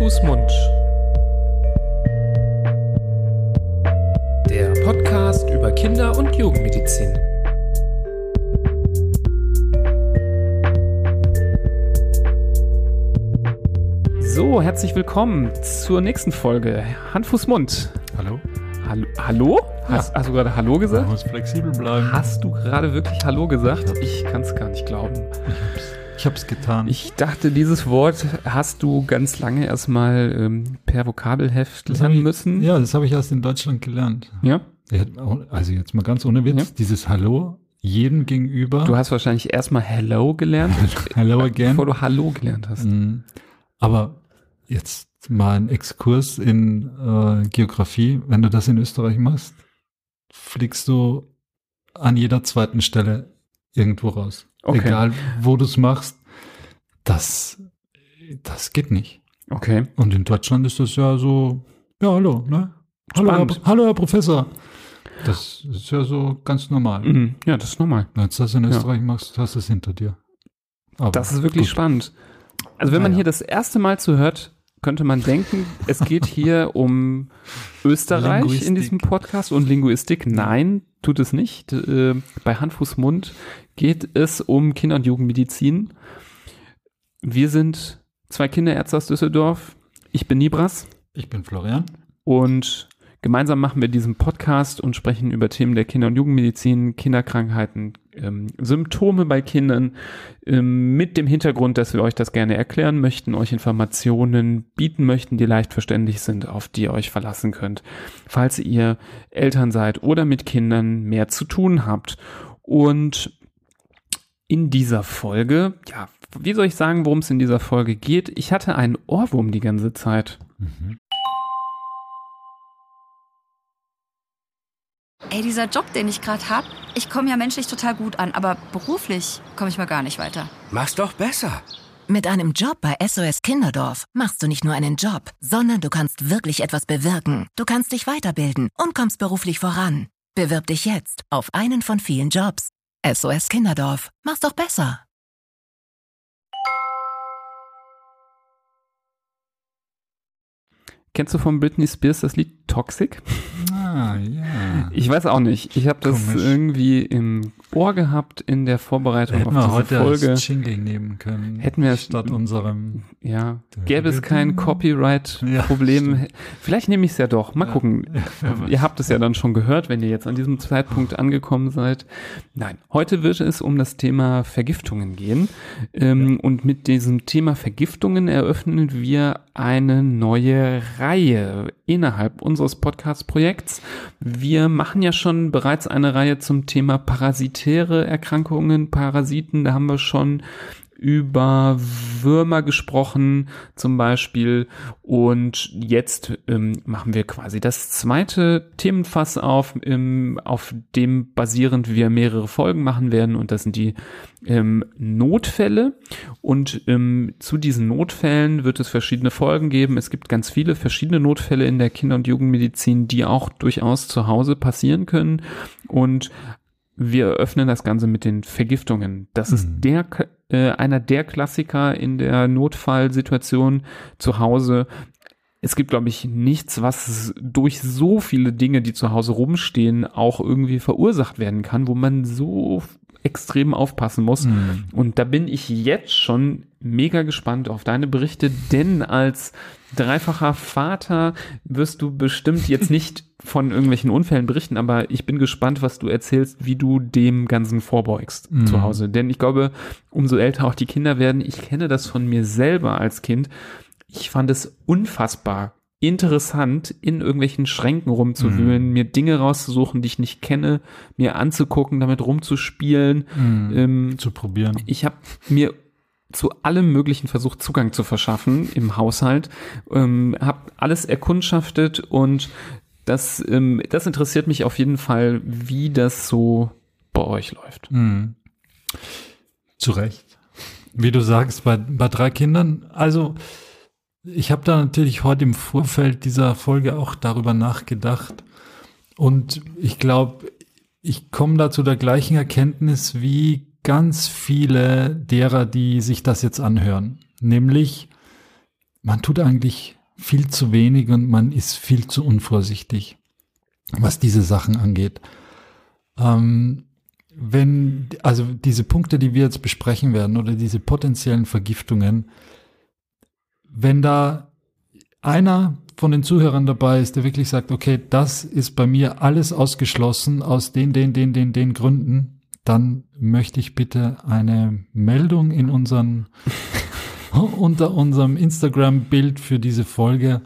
Fuß, Mund. Der Podcast über Kinder- und Jugendmedizin. So, herzlich willkommen zur nächsten Folge. Hand, Fuß, Mund. Hallo? Hallo? Hallo? Hast, hast du gerade Hallo Man gesagt? muss flexibel bleiben. Hast du gerade wirklich Hallo gesagt? Ich kann es gar nicht glauben. Ich hab's getan. Ich dachte, dieses Wort hast du ganz lange erstmal ähm, per Vokabelheft Das lernen ich- müssen. ja, das habe ich erst in Deutschland gelernt. ja? Ja, Also jetzt mal ganz ohne Witz, Ja. dieses Hallo jedem gegenüber. Du hast wahrscheinlich erstmal Hello gelernt, Hello again. bevor du Hallo gelernt hast. Mm, Aber jetzt mal ein Exkurs in äh, Geografie. Wenn du das in Österreich machst, fliegst du an jeder zweiten Stelle irgendwo raus. Okay. Egal, wo du es machst, das, das geht nicht. Okay. Und in Deutschland ist das ja so, ja, hallo, ne? Hallo, Herr, hallo, Herr Professor. Das ist ja so ganz normal. Mhm. Ja, das ist normal. Wenn du das in Ja. Österreich machst, hast du es hinter dir. Aber Das ist wirklich gut. spannend. Also wenn man Naja. hier das erste Mal zuhört, könnte man denken, es geht hier um Österreich in Linguistik. diesem Podcast und Linguistik. Nein, tut es nicht. Äh, bei Hand, Fuß, Mund geht es um Kinder- und Jugendmedizin. Wir sind zwei Kinderärzte aus Düsseldorf. Ich bin Nibras. Ich bin Florian. Und gemeinsam machen wir diesen Podcast und sprechen über Themen der Kinder- und Jugendmedizin, Kinderkrankheiten, ähm, Symptome bei Kindern, ähm, mit dem Hintergrund, dass wir euch das gerne erklären möchten, euch Informationen bieten möchten, die leicht verständlich sind, auf die ihr euch verlassen könnt, falls ihr Eltern seid oder mit Kindern mehr zu tun habt. Und in dieser Folge, ja, wie soll ich sagen, worum es in dieser Folge geht? Ich hatte einen Ohrwurm die ganze Zeit. Mhm. Ey, dieser Job, den ich gerade hab, ich komme ja menschlich total gut an, aber beruflich komme ich mal gar nicht weiter. Mach's doch besser. Mit einem Job bei SOS Kinderdorf machst du nicht nur einen Job, sondern du kannst wirklich etwas bewirken. Du kannst dich weiterbilden und kommst beruflich voran. Bewirb dich jetzt auf einen von vielen Jobs. SOS Kinderdorf. Mach's doch besser. Kennst du von Britney Spears das Lied Toxic? Ah, ja. Ich weiß auch nicht. Ich habe das Komisch. irgendwie im Ohr gehabt in der Vorbereitung Hätten auf wir diese heute Folge. als Jingle nehmen können. Hätten wir- statt unserem. Ja, gäbe es kein Ja, Copyright-Problem. stimmt. Vielleicht nehme ich es ja doch. Mal Ja. gucken. weiß. Ihr habt es ja dann schon gehört, wenn ihr jetzt an diesem Zeitpunkt angekommen seid. Nein, heute wird es um das Thema Vergiftungen gehen. Ähm, Und mit diesem Thema Vergiftungen eröffnen wir eine neue Reihe innerhalb unseres Podcast-Projekts. Wir machen ja schon bereits eine Reihe zum Thema parasitäre Erkrankungen, Parasiten. Da haben wir schon über Würmer gesprochen zum Beispiel. Und jetzt ähm, machen wir quasi das zweite Themenfass auf, ähm, auf dem basierend wir mehrere Folgen machen werden. Und das sind die ähm, Notfälle. Und ähm, zu diesen Notfällen wird es verschiedene Folgen geben. Es gibt ganz viele verschiedene Notfälle in der Kinder- und Jugendmedizin, die auch durchaus zu Hause passieren können. Und wir eröffnen das Ganze mit den Vergiftungen. Das ist Mhm. der, äh, einer der Klassiker in der Notfallsituation zu Hause. Es gibt, glaube ich, nichts, was durch so viele Dinge, die zu Hause rumstehen, auch irgendwie verursacht werden kann, wo man so extrem aufpassen muss. Mhm. Und da bin ich jetzt schon mega gespannt auf deine Berichte, denn als dreifacher Vater wirst du bestimmt jetzt nicht von irgendwelchen Unfällen berichten, aber ich bin gespannt, was du erzählst, wie du dem Ganzen vorbeugst Mhm. zu Hause. Denn ich glaube, umso älter auch die Kinder werden, ich kenne das von mir selber als Kind. Ich fand es unfassbar interessant, in irgendwelchen Schränken rumzuwühlen, mir Dinge rauszusuchen, die ich nicht kenne, mir anzugucken, damit rumzuspielen. Mhm. Ähm, Zu probieren. ich habe mir zu allem möglichen versucht, Zugang zu verschaffen im Haushalt, ähm, habe alles erkundschaftet und das, ähm, das interessiert mich auf jeden Fall, wie das so bei euch läuft. Mhm. Zu Recht. Wie du sagst, bei, bei drei Kindern, also ich habe da natürlich heute im Vorfeld dieser Folge auch darüber nachgedacht. Und ich glaube, ich komme da zu der gleichen Erkenntnis wie ganz viele derer, die sich das jetzt anhören. Nämlich, man tut eigentlich viel zu wenig und man ist viel zu unvorsichtig, was diese Sachen angeht. Ähm, wenn, also diese Punkte, die wir jetzt besprechen werden oder diese potenziellen Vergiftungen, wenn da einer von den Zuhörern dabei ist, der wirklich sagt, okay, das ist bei mir alles ausgeschlossen aus den, den, den, den, den Gründen, dann möchte ich bitte eine Meldung in unseren, unter unserem Instagram-Bild für diese Folge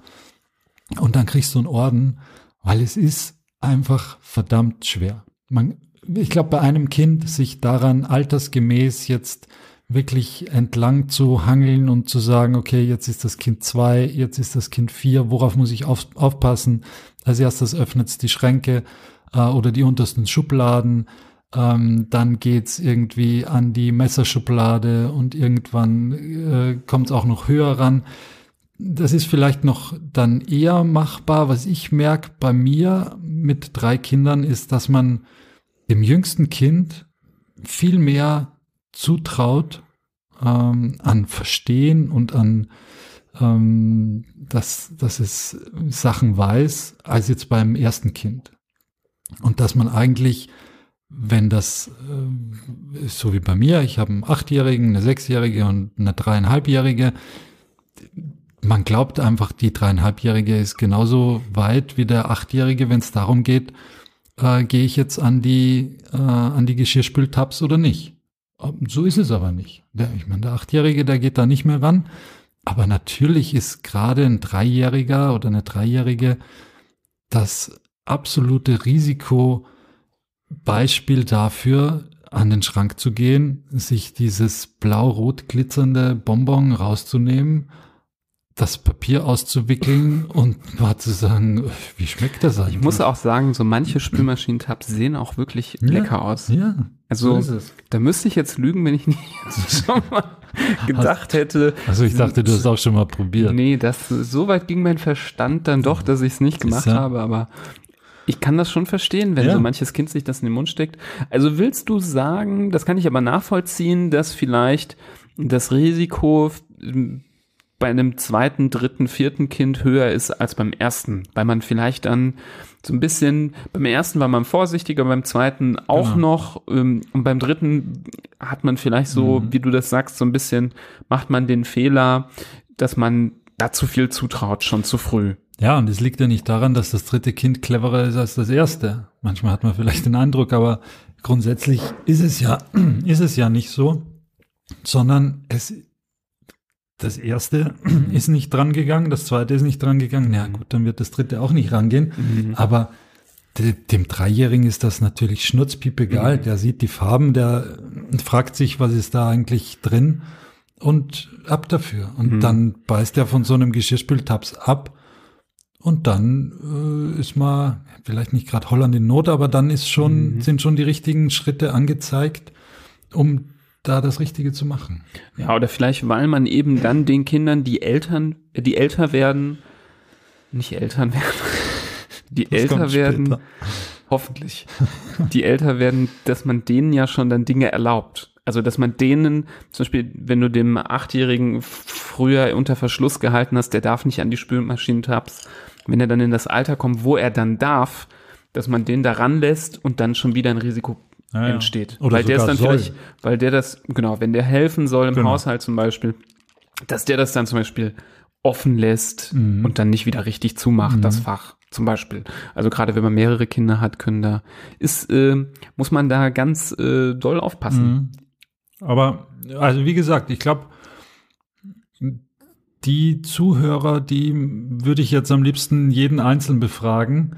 und dann kriegst du einen Orden, weil es ist einfach verdammt schwer. Man, ich glaube, bei einem Kind sich daran altersgemäß jetzt wirklich entlang zu hangeln und zu sagen, okay, jetzt ist das Kind zwei, jetzt ist das Kind vier, worauf muss ich auf, aufpassen? Als erstes öffnet es die Schränke äh, oder die untersten Schubladen, ähm, dann geht's irgendwie an die Messerschublade und irgendwann äh, kommt es auch noch höher ran. Das ist vielleicht noch dann eher machbar. Was ich merke bei mir mit drei Kindern ist, dass man dem jüngsten Kind viel mehr zutraut ähm, an Verstehen und an ähm, dass, dass es Sachen weiß, als jetzt beim ersten Kind. Und dass man eigentlich, wenn das äh, so wie bei mir, ich habe einen Achtjährigen, eine Sechsjährige und eine Dreieinhalbjährige, man glaubt einfach, die Dreieinhalbjährige ist genauso weit wie der Achtjährige, wenn es darum geht, äh, gehe ich jetzt an die, äh, an die Geschirrspültabs oder nicht. So ist es aber nicht. Der, ich meine, der Achtjährige, der geht da nicht mehr ran. Aber natürlich ist gerade ein Dreijähriger oder eine Dreijährige das absolute Risikobeispiel dafür, an den Schrank zu gehen, sich dieses blau-rot glitzernde Bonbon rauszunehmen das Papier auszuwickeln und mal zu sagen, wie schmeckt das eigentlich? Ich muss auch sagen, so manche Spülmaschinentabs sehen auch wirklich ja, lecker aus. Ja. Also so da müsste ich jetzt lügen, wenn ich nicht schon mal gedacht hätte. Also ich dachte, du hast auch schon mal probiert. Nee, das so weit ging mein Verstand dann doch, dass ich es nicht gemacht ja. habe, aber ich kann das schon verstehen, wenn ja. so manches Kind sich das in den Mund steckt. Also willst du sagen, das kann ich aber nachvollziehen, dass vielleicht das Risiko bei einem zweiten, dritten, vierten Kind höher ist als beim ersten, weil man vielleicht dann so ein bisschen, beim ersten war man vorsichtiger, beim zweiten auch genau. noch ähm, und beim dritten hat man vielleicht so, mhm. wie du das sagst, so ein bisschen, macht man den Fehler, dass man da zu viel zutraut, schon zu früh. Ja, und es liegt ja nicht daran, dass das dritte Kind cleverer ist als das erste. Manchmal hat man vielleicht den Eindruck, aber grundsätzlich ist es ja, ist es ja nicht so, sondern es das erste ist nicht dran gegangen, das zweite ist nicht dran gegangen. Na gut, dann wird das dritte auch nicht rangehen. Mhm. Aber dem Dreijährigen ist das natürlich schnurzpiep egal. Mhm. Der sieht die Farben, der fragt sich, was ist da eigentlich drin und ab dafür. Und mhm. dann beißt er von so einem Geschirrspültabs ab und dann äh, ist mal vielleicht nicht gerade Holland in Not, aber dann ist schon, mhm. sind schon die richtigen Schritte angezeigt, um da das Richtige zu machen. Ja, oder vielleicht, weil man eben dann den Kindern, die Eltern, die älter werden, nicht Eltern werden, die das älter werden, hoffentlich, die älter werden, dass man denen ja schon dann Dinge erlaubt. Also, dass man denen, zum Beispiel, wenn du dem Achtjährigen früher unter Verschluss gehalten hast, der darf nicht an die Spülmaschinentabs, wenn er dann in das Alter kommt, wo er dann darf, dass man den da ranlässt und dann schon wieder ein Risiko ja, entsteht. Oder weil der es dann soll. vielleicht, weil der das, genau, wenn der helfen soll im genau. Haushalt zum Beispiel, dass der das dann zum Beispiel offen lässt mhm. und dann nicht wieder richtig zumacht, mhm. das Fach zum Beispiel. Also gerade wenn man mehrere Kinder hat, können da, ist, äh, muss man da ganz äh, doll aufpassen. Mhm. Aber, also wie gesagt, ich glaube, die Zuhörer, die würde ich jetzt am liebsten jeden einzeln befragen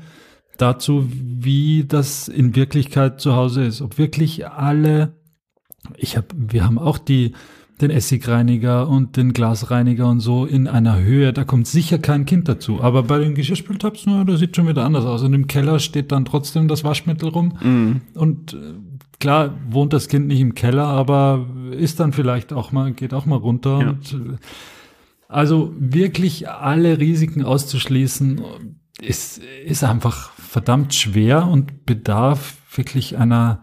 dazu, wie das in Wirklichkeit zu Hause ist. Ob wirklich alle, ich habe, wir haben auch die, den Essigreiniger und den Glasreiniger und so in einer Höhe, da kommt sicher kein Kind dazu. Aber bei den Geschirrspültabs, na, das sieht schon wieder anders aus. Und im Keller steht dann trotzdem das Waschmittel rum. Mhm. Und äh, klar wohnt das Kind nicht im Keller, aber ist dann vielleicht auch mal, geht auch mal runter. Ja. Und, äh, also wirklich alle Risiken auszuschließen, ist, ist einfach verdammt schwer und bedarf wirklich einer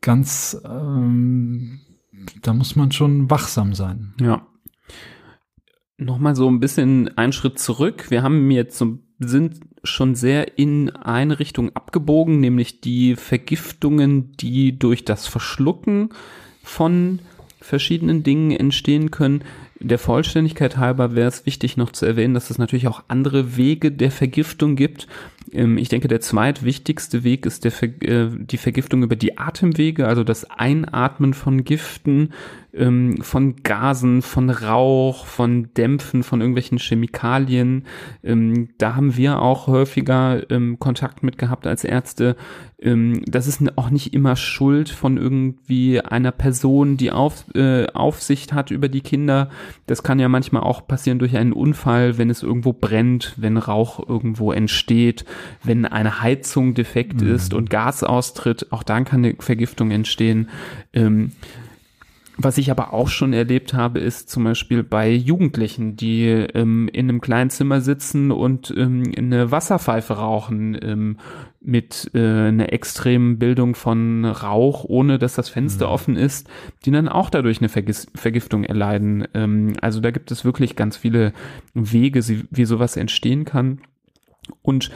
ganz, ähm, da muss man schon wachsam sein. Ja. Nochmal so ein bisschen einen Schritt zurück. Wir haben jetzt so, sind schon sehr in eine Richtung abgebogen, nämlich die Vergiftungen, die durch das Verschlucken von verschiedenen Dingen entstehen können. Der Vollständigkeit halber wäre es wichtig noch zu erwähnen, dass es natürlich auch andere Wege der Vergiftung gibt. Ähm, ich denke, der zweitwichtigste Weg ist der, äh, die Vergiftung über die Atemwege, also das Einatmen von Giften, ähm, von Gasen, von Rauch, von Dämpfen, von irgendwelchen Chemikalien. Ähm, da haben wir auch häufiger Kontakt mit gehabt als Ärzte. das ist auch nicht immer Schuld von irgendwie einer Person, die auf, äh, Aufsicht hat über die Kinder. Das kann ja manchmal auch passieren durch einen Unfall, wenn es irgendwo brennt, wenn Rauch irgendwo entsteht wenn eine Heizung defekt mhm. ist und Gas austritt, auch dann kann eine Vergiftung entstehen. Ähm, was ich aber auch schon erlebt habe, ist zum Beispiel bei Jugendlichen, die ähm, in einem kleinen Zimmer sitzen und ähm, eine Wasserpfeife rauchen ähm, mit äh, einer extremen Bildung von Rauch, ohne dass das Fenster mhm. offen ist, die dann auch dadurch eine Vergis Vergiftung erleiden. Ähm, also da gibt es wirklich ganz viele Wege, wie sowas entstehen kann. Und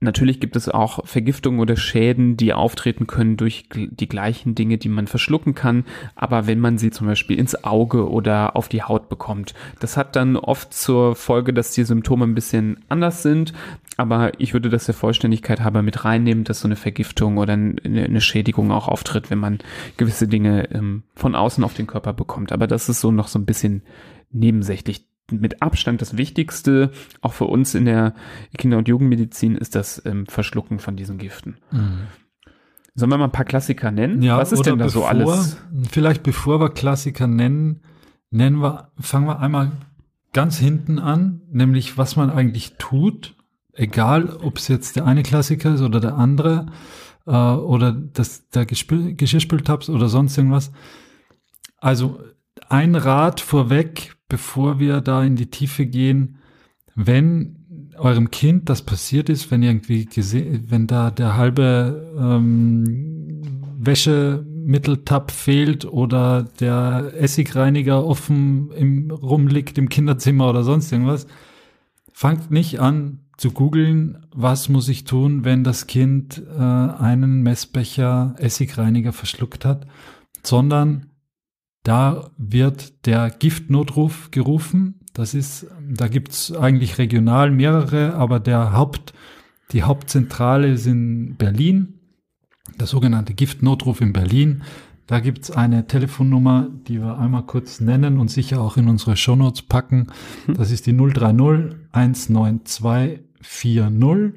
Natürlich gibt es auch Vergiftungen oder Schäden, die auftreten können durch die gleichen Dinge, die man verschlucken kann. Aber wenn man sie zum Beispiel ins Auge oder auf die Haut bekommt, das hat dann oft zur Folge, dass die Symptome ein bisschen anders sind. Aber ich würde das der Vollständigkeit halber mit reinnehmen, dass so eine Vergiftung oder eine Schädigung auch auftritt, wenn man gewisse Dinge ähm, von außen auf den Körper bekommt. Aber das ist so noch so ein bisschen nebensächlich mit Abstand das Wichtigste, auch für uns in der Kinder- und Jugendmedizin, ist das ähm, Verschlucken von diesen Giften. Mhm. Sollen wir mal ein paar Klassiker nennen? Ja, Was ist denn da bevor, so alles? Vielleicht bevor wir Klassiker nennen, nennen wir, fangen wir einmal ganz hinten an, nämlich was man eigentlich tut, egal ob es jetzt der eine Klassiker ist oder der andere äh, oder das, der Geschirrspültabs oder sonst irgendwas. Also ein Rat vorweg, bevor wir da in die Tiefe gehen, wenn eurem Kind das passiert ist, wenn irgendwie gesehen, wenn da der halbe ähm, Wäschemitteltab fehlt oder der Essigreiniger offen im rumliegt im Kinderzimmer oder sonst irgendwas, fangt nicht an zu googeln, was muss ich tun, wenn das Kind äh, einen Messbecher Essigreiniger verschluckt hat, sondern da wird der Giftnotruf gerufen. Das ist, da gibt's eigentlich regional mehrere, aber der Haupt, die Hauptzentrale ist in Berlin, der sogenannte Giftnotruf in Berlin. Da gibt's eine Telefonnummer, die wir einmal kurz nennen und sicher auch in unsere Shownotes packen. Mhm. Das ist die 030 192 40.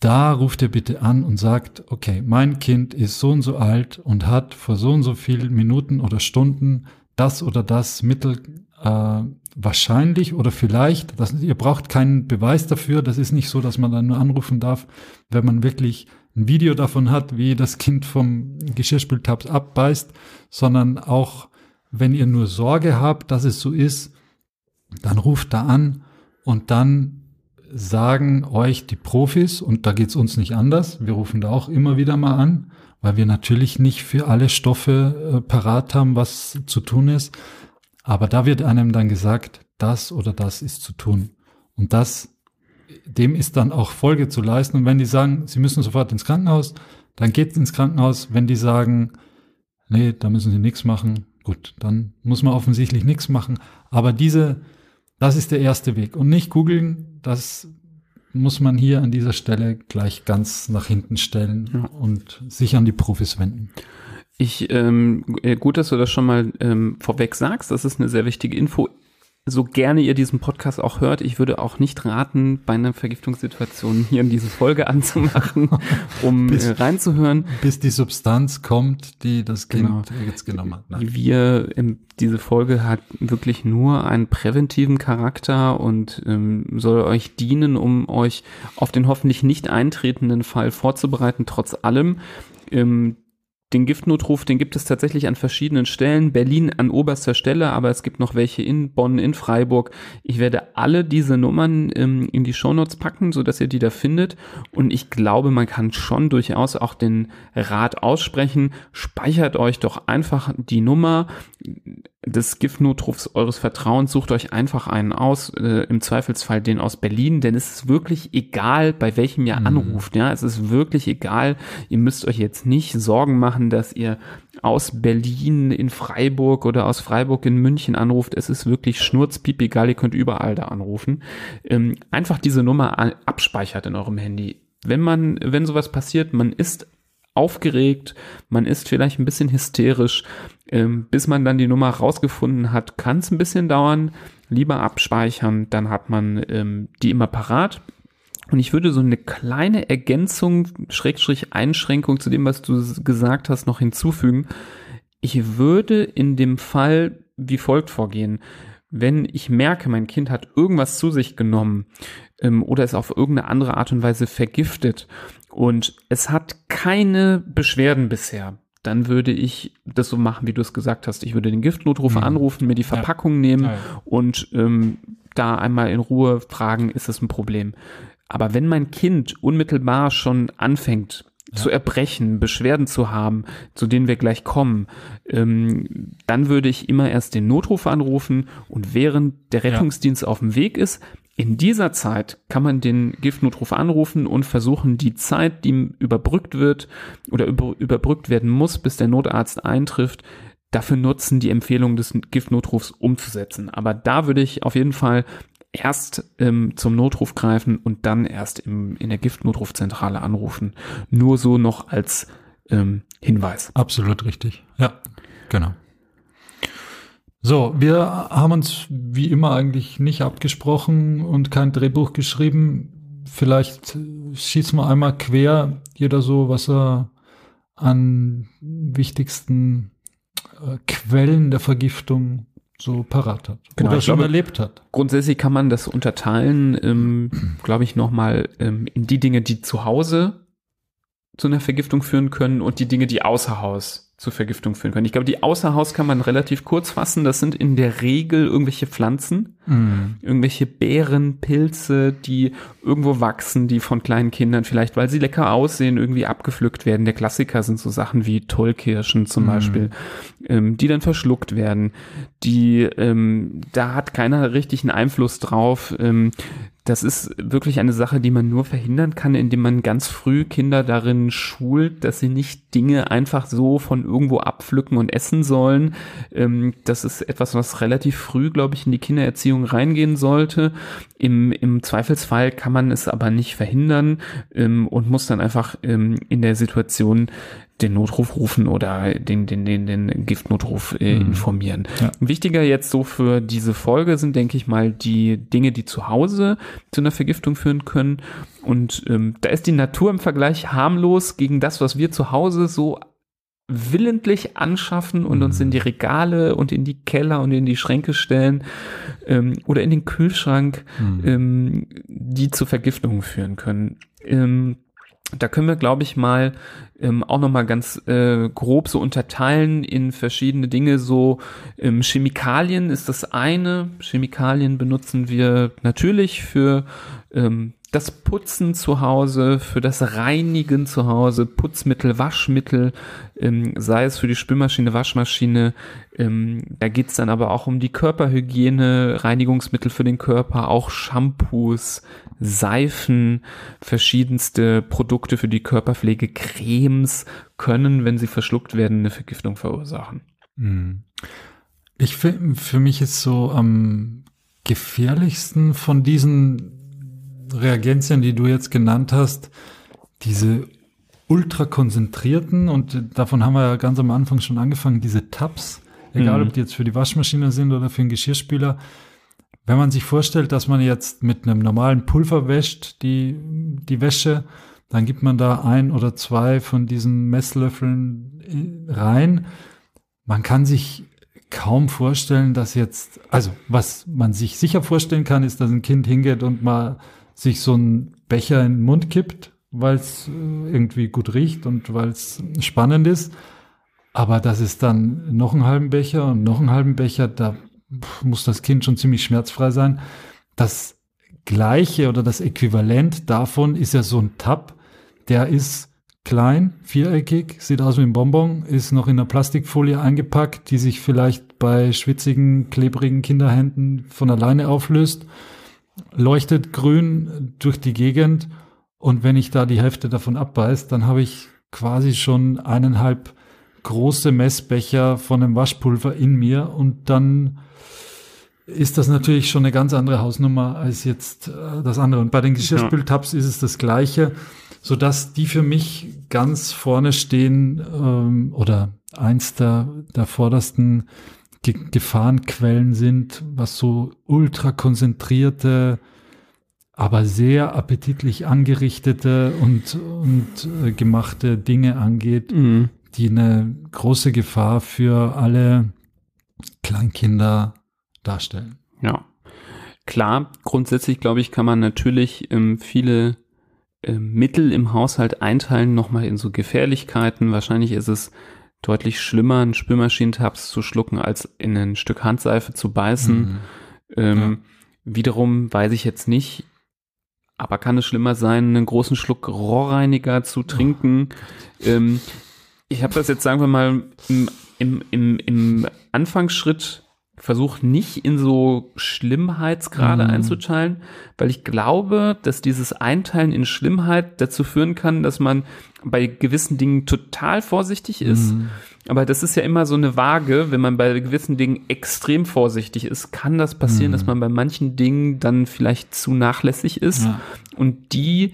Da ruft er bitte an und sagt, okay, mein Kind ist so und so alt und hat vor so und so vielen Minuten oder Stunden das oder das Mittel äh, wahrscheinlich oder vielleicht, das, ihr braucht keinen Beweis dafür, das ist nicht so, dass man dann nur anrufen darf, wenn man wirklich ein Video davon hat, wie das Kind vom Geschirrspültabs abbeißt, sondern auch, wenn ihr nur Sorge habt, dass es so ist, dann ruft da an und dann sagen euch die Profis, und da geht's uns nicht anders, wir rufen da auch immer wieder mal an, weil wir natürlich nicht für alle Stoffe äh, parat haben, was zu tun ist. Aber da wird einem dann gesagt, das oder das ist zu tun. Und das, dem ist dann auch Folge zu leisten. Und wenn die sagen, sie müssen sofort ins Krankenhaus, dann geht ins Krankenhaus. Wenn die sagen, nee, da müssen sie nichts machen, gut, dann muss man offensichtlich nichts machen. Aber diese, das ist der erste Weg. Und nicht googeln, das muss man hier an dieser Stelle gleich ganz nach hinten stellen ja. und sich an die Profis wenden. Ich, ähm, gut, dass du das schon mal ähm, vorweg sagst. Das ist eine sehr wichtige Info so gerne ihr diesen Podcast auch hört, ich würde auch nicht raten, bei einer Vergiftungssituation hier diese Folge anzumachen, um bis, äh, reinzuhören. Bis die Substanz kommt, die das Kind genau. jetzt genommen hat. Ne? Wir, diese Folge hat wirklich nur einen präventiven Charakter und ähm, soll euch dienen, um euch auf den hoffentlich nicht eintretenden Fall vorzubereiten, trotz allem. Ähm, den Giftnotruf, den gibt es tatsächlich an verschiedenen Stellen. Berlin an oberster Stelle, aber es gibt noch welche in Bonn, in Freiburg. Ich werde alle diese Nummern ähm, in die Shownotes packen, so dass ihr die da findet. Und ich glaube, man kann schon durchaus auch den Rat aussprechen. Speichert euch doch einfach die Nummer des Giftnotrufs eures Vertrauens. Sucht euch einfach einen aus, äh, im Zweifelsfall den aus Berlin, denn es ist wirklich egal, bei welchem ihr Mhm. anruft. Ja, es ist wirklich egal. Ihr müsst euch jetzt nicht Sorgen machen, dass ihr aus Berlin in Freiburg oder aus Freiburg in München anruft. Es ist wirklich schnurzpiep egal. Ihr könnt überall da anrufen. Ähm, einfach diese Nummer abspeichert in eurem Handy. Wenn man, wenn sowas passiert, man ist aufgeregt, man ist vielleicht ein bisschen hysterisch, ähm, bis man dann die Nummer rausgefunden hat, kann es ein bisschen dauern. Lieber abspeichern, dann hat man ähm, die immer parat. Und ich würde so eine kleine Ergänzung, Schrägstrich Einschränkung zu dem, was du gesagt hast, noch hinzufügen. Ich würde in dem Fall wie folgt vorgehen. Wenn ich merke, mein Kind hat irgendwas zu sich genommen ähm, oder es auf irgendeine andere Art und Weise vergiftet und es hat keine Beschwerden bisher, dann würde ich das so machen, wie du es gesagt hast. Ich würde den Giftnotruf Mhm. anrufen, mir die Verpackung nehmen Ja, ja. und ähm, da einmal in Ruhe fragen, ist das ein Problem? Aber wenn mein Kind unmittelbar schon anfängt zu erbrechen, Beschwerden zu haben, zu denen wir gleich kommen, ähm, dann würde ich immer erst den Notruf anrufen und während der Ja. Rettungsdienst auf dem Weg ist, in dieser Zeit kann man den Giftnotruf anrufen und versuchen, die Zeit, die überbrückt wird oder über, überbrückt werden muss, bis der Notarzt eintrifft, dafür nutzen, die Empfehlung des Giftnotrufs umzusetzen. Aber da würde ich auf jeden Fall erst ähm, zum Notruf greifen und dann erst im, in der Giftnotrufzentrale anrufen. Nur so noch als ähm, Hinweis. Absolut richtig. Ja, genau. So, wir haben uns wie immer eigentlich nicht abgesprochen und kein Drehbuch geschrieben. Vielleicht äh, schießen wir einmal quer, jeder so, was er an wichtigsten äh, Quellen der Vergiftung so parat hat Genau, oder schon glaube- erlebt hat. Grundsätzlich kann man das unterteilen, ähm, glaube ich, nochmal ähm, in die Dinge, die zu Hause zu einer Vergiftung führen können und die Dinge, die außer Haus zu Vergiftung führen können. Ich glaube, die außer Haus kann man relativ kurz fassen. Das sind in der Regel irgendwelche Pflanzen, Mhm. irgendwelche Beeren, Pilze, die irgendwo wachsen, die von kleinen Kindern vielleicht, weil sie lecker aussehen, irgendwie abgepflückt werden. Der Klassiker sind so Sachen wie Tollkirschen zum Mhm. Beispiel, ähm, die dann verschluckt werden. Die, ähm, da hat keiner richtigen Einfluss drauf. Ähm, das ist wirklich eine Sache, die man nur verhindern kann, indem man ganz früh Kinder darin schult, dass sie nicht Dinge einfach so von irgendwo abpflücken und essen sollen. Ähm, das ist etwas, was relativ früh, glaube ich, in die Kindererziehung reingehen sollte. Im, Im Zweifelsfall kann man es aber nicht verhindern ähm, und muss dann einfach ähm, in der Situation den Notruf rufen oder den, den, den, den Giftnotruf äh, Mhm. informieren. Ja. Wichtiger jetzt so für diese Folge sind, denke ich mal, die Dinge, die zu Hause zu einer Vergiftung führen können. Und ähm, da ist die Natur im Vergleich harmlos gegen das, was wir zu Hause so willentlich anschaffen und uns Mhm. in die Regale und in die Keller und in die Schränke stellen ähm, oder in den Kühlschrank, Mhm. ähm, die zu Vergiftungen führen können. Ähm, da können wir, glaube ich, mal ähm, auch noch mal ganz äh, grob so unterteilen in verschiedene Dinge. So ähm, Chemikalien ist das eine. Chemikalien benutzen wir natürlich für ähm, das Putzen zu Hause, für das Reinigen zu Hause, Putzmittel, Waschmittel, ähm, sei es für die Spülmaschine, Waschmaschine. Ähm, da geht's dann aber auch um die Körperhygiene, Reinigungsmittel für den Körper, auch Shampoos, Seifen, verschiedenste Produkte für die Körperpflege, Cremes können, wenn sie verschluckt werden, eine Vergiftung verursachen. Mhm. Ich finde, für mich ist so am gefährlichsten von diesen Reagenzien, die du jetzt genannt hast, diese ultra konzentrierten und davon haben wir ja ganz am Anfang schon angefangen, diese Tabs, egal Mhm. ob die jetzt für die Waschmaschine sind oder für den Geschirrspüler. Wenn man sich vorstellt, dass man jetzt mit einem normalen Pulver wäscht, die, die Wäsche, dann gibt man da ein oder zwei von diesen Messlöffeln äh, rein. Man kann sich kaum vorstellen, dass jetzt, also was man sich sicher vorstellen kann, ist, dass ein Kind hingeht und mal sich so einen Becher in den Mund kippt, weil es irgendwie gut riecht und weil es spannend ist. Aber das ist dann noch einen halben Becher und noch einen halben Becher, da muss das Kind schon ziemlich schmerzfrei sein. Das gleiche oder das Äquivalent davon ist ja so ein Tab, der ist klein, viereckig, sieht aus wie ein Bonbon, ist noch in einer Plastikfolie eingepackt, die sich vielleicht bei schwitzigen, klebrigen Kinderhänden von alleine auflöst, leuchtet grün durch die Gegend und wenn ich da die Hälfte davon abbeiß, dann habe ich quasi schon eineinhalb große Messbecher von einem Waschpulver in mir und dann ist das natürlich schon eine ganz andere Hausnummer als jetzt äh, das andere. Und bei den Geschirrspültabs ist es das Gleiche, so dass die für mich ganz vorne stehen ähm, oder eins der, der vordersten Ge Gefahrenquellen sind, was so ultra konzentrierte, aber sehr appetitlich angerichtete und, und äh, gemachte Dinge angeht, Mhm. die eine große Gefahr für alle Kleinkinder darstellen. Ja. Klar, grundsätzlich glaube ich, kann man natürlich ähm, viele ähm, Mittel im Haushalt einteilen, nochmal in so Gefährlichkeiten. Wahrscheinlich ist es deutlich schlimmer, einen Spülmaschinentabs zu schlucken, als in ein Stück Handseife zu beißen. Mhm. Ähm, Wiederum weiß ich jetzt nicht, aber kann es schlimmer sein, einen großen Schluck Rohrreiniger zu trinken? Ähm, ich habe das jetzt, sagen wir mal, im, im, im, im Anfangsschritt versucht nicht in so Schlimmheitsgrade Mhm. einzuteilen, weil ich glaube, dass dieses Einteilen in Schlimmheit dazu führen kann, dass man bei gewissen Dingen total vorsichtig ist. Mhm. Aber das ist ja immer so eine Waage, wenn man bei gewissen Dingen extrem vorsichtig ist, kann das passieren, Mhm. dass man bei manchen Dingen dann vielleicht zu nachlässig ist Ja. und die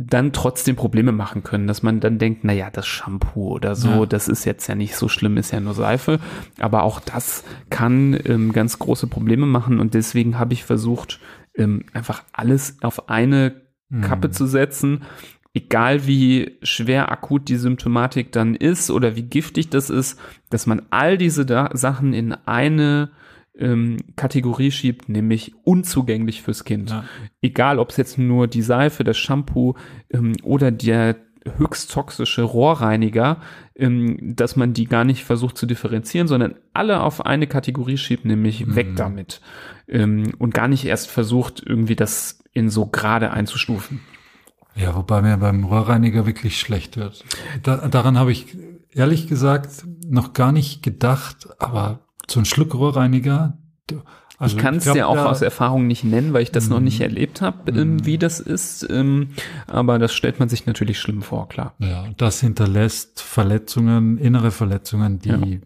dann trotzdem Probleme machen können, dass man dann denkt, na ja, das Shampoo oder so, Ja. das ist jetzt ja nicht so schlimm, ist ja nur Seife, aber auch das kann ähm, ganz große Probleme machen und deswegen habe ich versucht, ähm, einfach alles auf eine Kappe Mhm. zu setzen, egal wie schwer akut die Symptomatik dann ist oder wie giftig das ist, dass man all diese da Sachen in eine ähm, Kategorie schiebt, nämlich unzugänglich fürs Kind. Ja. Egal, ob es jetzt nur die Seife, das Shampoo ähm, oder der höchst toxische Rohrreiniger, ähm, dass man die gar nicht versucht zu differenzieren, sondern alle auf eine Kategorie schiebt, nämlich weg damit. Ähm, und gar nicht erst versucht, irgendwie das in so gerade einzustufen. Ja, wobei mir beim Rohrreiniger wirklich schlecht wird. Da, daran habe ich ehrlich gesagt noch gar nicht gedacht, aber so ein Schluck Rohrreiniger. Also ich kann es dir auch da- aus Erfahrung nicht nennen, weil ich das noch Mhm. nicht erlebt habe, ähm, wie das ist. Ähm, aber das stellt man sich natürlich schlimm vor, klar. Ja, das hinterlässt Verletzungen, innere Verletzungen, die,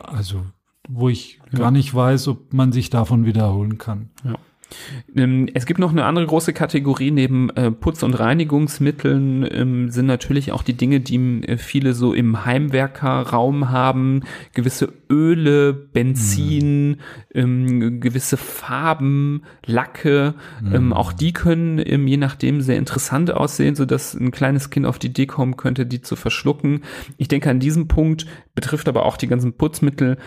also, wo ich Ja. gar nicht weiß, ob man sich davon wiederholen kann. Ähm, Es gibt noch eine andere große Kategorie neben äh, Putz- und Reinigungsmitteln ähm, sind natürlich auch die Dinge, die äh, viele so im Heimwerkerraum haben, gewisse Öle, Benzin, ähm, gewisse Farben, Lacke, ähm, auch die können ähm, je nachdem sehr interessant aussehen, so dass ein kleines Kind auf die Idee kommen könnte, die zu verschlucken. Ich denke, an diesem Punkt betrifft aber auch die ganzen Putzmittel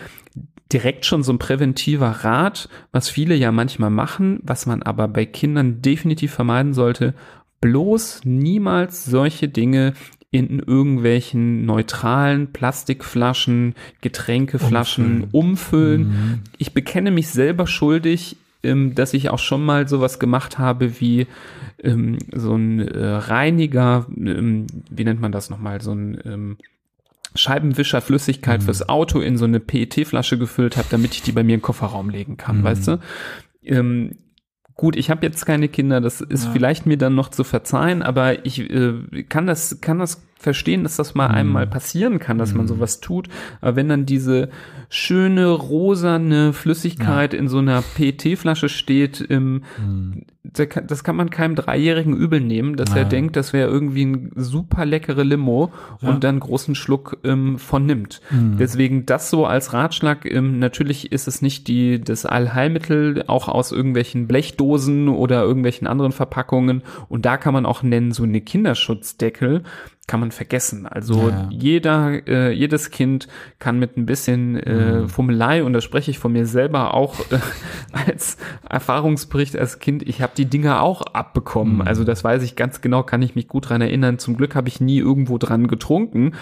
direkt schon so ein präventiver Rat, was viele ja manchmal machen, was man aber bei Kindern definitiv vermeiden sollte, bloß niemals solche Dinge in irgendwelchen neutralen Plastikflaschen, Getränkeflaschen umfüllen. Mhm. Ich bekenne mich selber schuldig, ähm, dass ich auch schon mal sowas gemacht habe wie ähm, so ein äh, Reiniger, ähm, wie nennt man das nochmal, so ein ähm, Scheibenwischer Flüssigkeit fürs Auto in so eine PET-Flasche gefüllt habe, damit ich die bei mir in den Kofferraum legen kann, Mhm. weißt du? Ähm, gut, ich habe jetzt keine Kinder, das ist Ja. vielleicht mir dann noch zu verzeihen, aber ich äh, kann das kann das verstehen, dass das mal Mhm. einmal passieren kann, dass man Mhm. sowas tut. Aber wenn dann diese schöne rosane Flüssigkeit in so einer PET-Flasche steht, ähm, Mhm. Das kann man keinem Dreijährigen übel nehmen, dass er Ja. denkt, das wäre irgendwie ein super leckere Limo Ja. und dann großen Schluck ähm, von nimmt. Mhm. Deswegen das so als Ratschlag, ähm, natürlich ist es nicht die, das Allheilmittel, auch aus irgendwelchen Blechdosen oder irgendwelchen anderen Verpackungen. Und da kann man auch nennen, so eine Kinderschutzdeckel kann man vergessen. Also Ja. jeder, äh, jedes Kind kann mit ein bisschen äh, Mhm. Fummelei, und da spreche ich von mir selber auch äh, als Erfahrungsbericht als Kind, ich habe die Dinger auch abbekommen. Mhm. Also das weiß ich ganz genau, kann ich mich gut dran erinnern. Zum Glück habe ich nie irgendwo dran getrunken,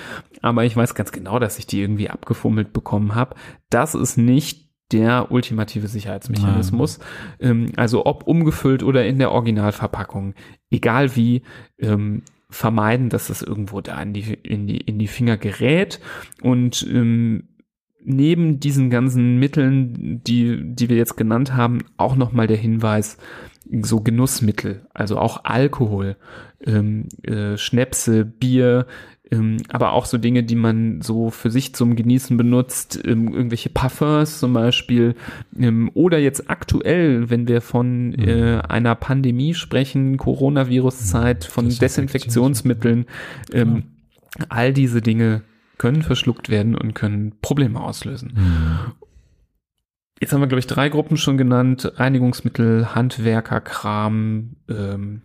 aber ich weiß ganz genau, dass ich die irgendwie abgefummelt bekommen habe. Das ist nicht der ultimative Sicherheitsmechanismus. Ähm, also ob umgefüllt oder in der Originalverpackung, egal wie, ähm, vermeiden, dass es irgendwo da in die, in die, in die Finger gerät. Und ähm, neben diesen ganzen Mitteln, die, die wir jetzt genannt haben, auch nochmal der Hinweis, so Genussmittel, also auch Alkohol, ähm, äh, Schnäpse, Bier, ähm, aber auch so Dinge, die man so für sich zum Genießen benutzt, ähm, irgendwelche Parfums zum Beispiel, ähm, oder jetzt aktuell, wenn wir von Mhm. äh, einer Pandemie sprechen, Coronavirus-Zeit, von Desinfektionsmittel. Desinfektionsmitteln, ähm, all diese Dinge können verschluckt werden und können Probleme auslösen. Jetzt haben wir, glaube ich, drei Gruppen schon genannt. Reinigungsmittel, Handwerkerkram, ähm,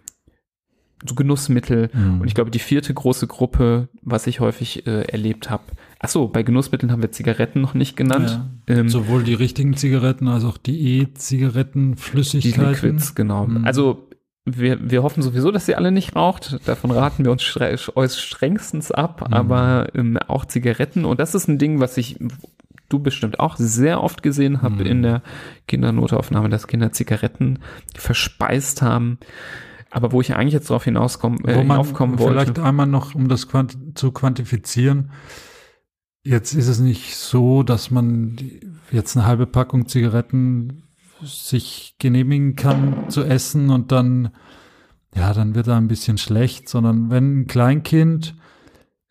so Genussmittel. Mhm. Und ich glaube, die vierte große Gruppe, was ich häufig äh, erlebt habe. Ach so, bei Genussmitteln haben wir Zigaretten noch nicht genannt. Ähm, Sowohl die richtigen Zigaretten als auch die E-Zigaretten, die Flüssigkeiten. Liquids, genau. Mhm. Also wir, wir hoffen sowieso, dass ihr alle nicht raucht. Davon raten wir uns stre strengstens ab. Mhm. Aber ähm, auch Zigaretten. Und das ist ein Ding, was ich du bestimmt auch sehr oft gesehen habe Mhm. in der Kindernotaufnahme, dass Kinder Zigaretten verspeist haben. Aber wo ich eigentlich jetzt darauf hinauskommen, äh, Wo man hinaufkommen vielleicht wollte. einmal noch, um das quanti zu quantifizieren. Jetzt ist es nicht so, dass man jetzt eine halbe Packung Zigaretten sich genehmigen kann zu essen und dann, ja, dann wird er ein bisschen schlecht, sondern wenn ein Kleinkind,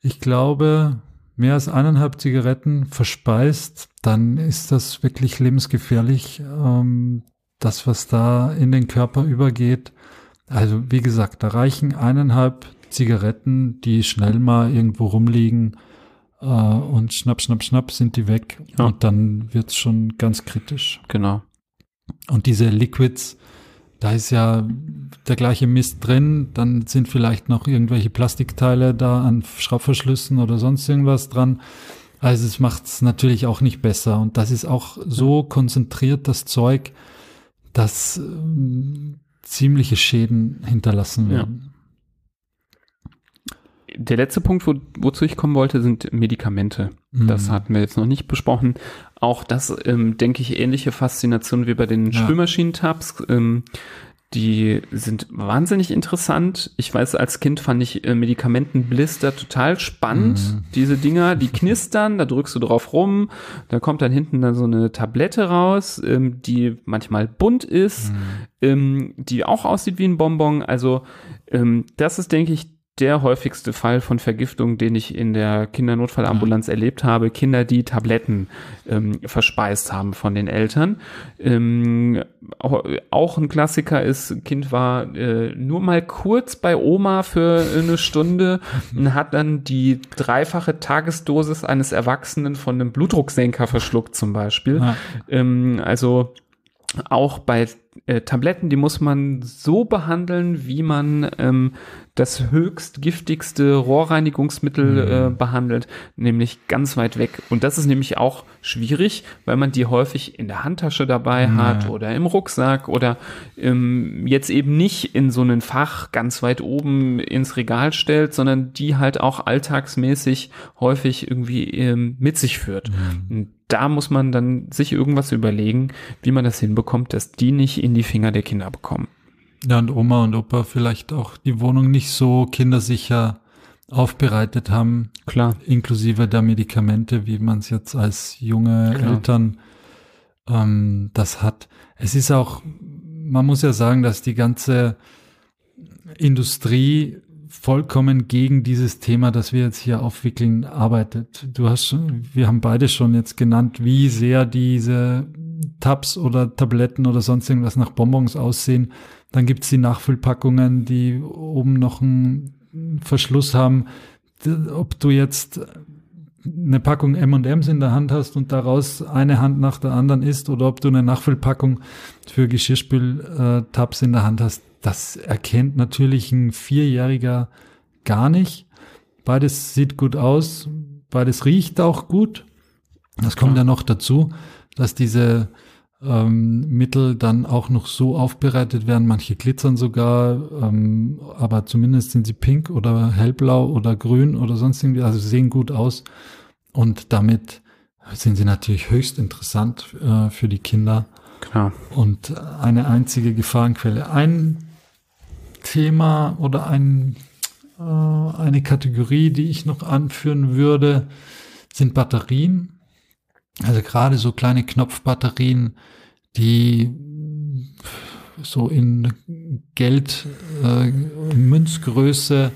ich glaube, mehr als eineinhalb Zigaretten verspeist, dann ist das wirklich lebensgefährlich. Ähm, das, was da in den Körper übergeht, also wie gesagt, da reichen eineinhalb Zigaretten, die schnell mal irgendwo rumliegen äh, und schnapp, schnapp, schnapp sind die weg Ja. und dann wird's schon ganz kritisch. Genau. Und diese Liquids, da ist ja der gleiche Mist drin, dann sind vielleicht noch irgendwelche Plastikteile da an Schraubverschlüssen oder sonst irgendwas dran. Also es macht's natürlich auch nicht besser und das ist auch so konzentriert das Zeug, dass ähm, ziemliche Schäden hinterlassen Ja. werden. Der letzte Punkt, wo, wozu ich kommen wollte, sind Medikamente. Das Mhm. hatten wir jetzt noch nicht besprochen. Auch das, ähm, denke ich, ähnliche Faszination wie bei den Ja. Spülmaschinentabs. Ähm, die sind wahnsinnig interessant. Ich weiß, als Kind fand ich äh, Medikamentenblister total spannend. Mhm. Diese Dinger, die knistern, da drückst du drauf rum, da kommt dann hinten dann so eine Tablette raus, ähm, die manchmal bunt ist, ähm, die auch aussieht wie ein Bonbon. Also ähm, das ist, denke ich, der häufigste Fall von Vergiftung, den ich in der Kindernotfallambulanz erlebt habe. Kinder, die Tabletten ähm, verspeist haben von den Eltern. Ähm, auch, auch ein Klassiker ist, Kind war äh, nur mal kurz bei Oma für eine Stunde und hat dann die dreifache Tagesdosis eines Erwachsenen von einem Blutdrucksenker verschluckt zum Beispiel. Ja. Ähm, also auch bei äh, Tabletten, die muss man so behandeln, wie man ähm, das höchst giftigste Rohrreinigungsmittel äh, behandelt, nämlich ganz weit weg. Und das ist nämlich auch schwierig, weil man die häufig in der Handtasche dabei hat oder im Rucksack oder ähm, jetzt eben nicht in so einen Fach ganz weit oben ins Regal stellt, sondern die halt auch alltagsmäßig häufig irgendwie ähm, mit sich führt. Und da muss man dann sich irgendwas überlegen, wie man das hinbekommt, dass die nicht in die Finger der Kinder bekommen. Ja, und Oma und Opa vielleicht auch die Wohnung nicht so kindersicher aufbereitet haben, Klar. inklusive der Medikamente, wie man es jetzt als junge Klar. Eltern ähm, das hat. Es ist auch, man muss ja sagen, dass die ganze Industrie vollkommen gegen dieses Thema, das wir jetzt hier aufwickeln, arbeitet. Du hast schon, wir haben beide schon jetzt genannt, wie sehr diese Tabs oder Tabletten oder sonst irgendwas nach Bonbons aussehen. Dann gibt's die Nachfüllpackungen, die oben noch einen Verschluss haben. Ob du jetzt eine Packung M&M's in der Hand hast und daraus eine Hand nach der anderen isst oder ob du eine Nachfüllpackung für Geschirrspül-Tabs in der Hand hast, das erkennt natürlich ein Vierjähriger gar nicht. Beides sieht gut aus, beides riecht auch gut. Das kommt ja noch dazu, dass diese ähm, Mittel dann auch noch so aufbereitet werden. Manche glitzern sogar, ähm, aber zumindest sind sie pink oder hellblau oder grün oder sonst irgendwie, also sehen gut aus. Und damit sind sie natürlich höchst interessant äh, für die Kinder Klar. und eine einzige Gefahrenquelle. Ein Thema oder ein, äh, eine Kategorie, die ich noch anführen würde, sind Batterien. Also gerade so kleine Knopfbatterien, die so in Geld, äh, Münzgröße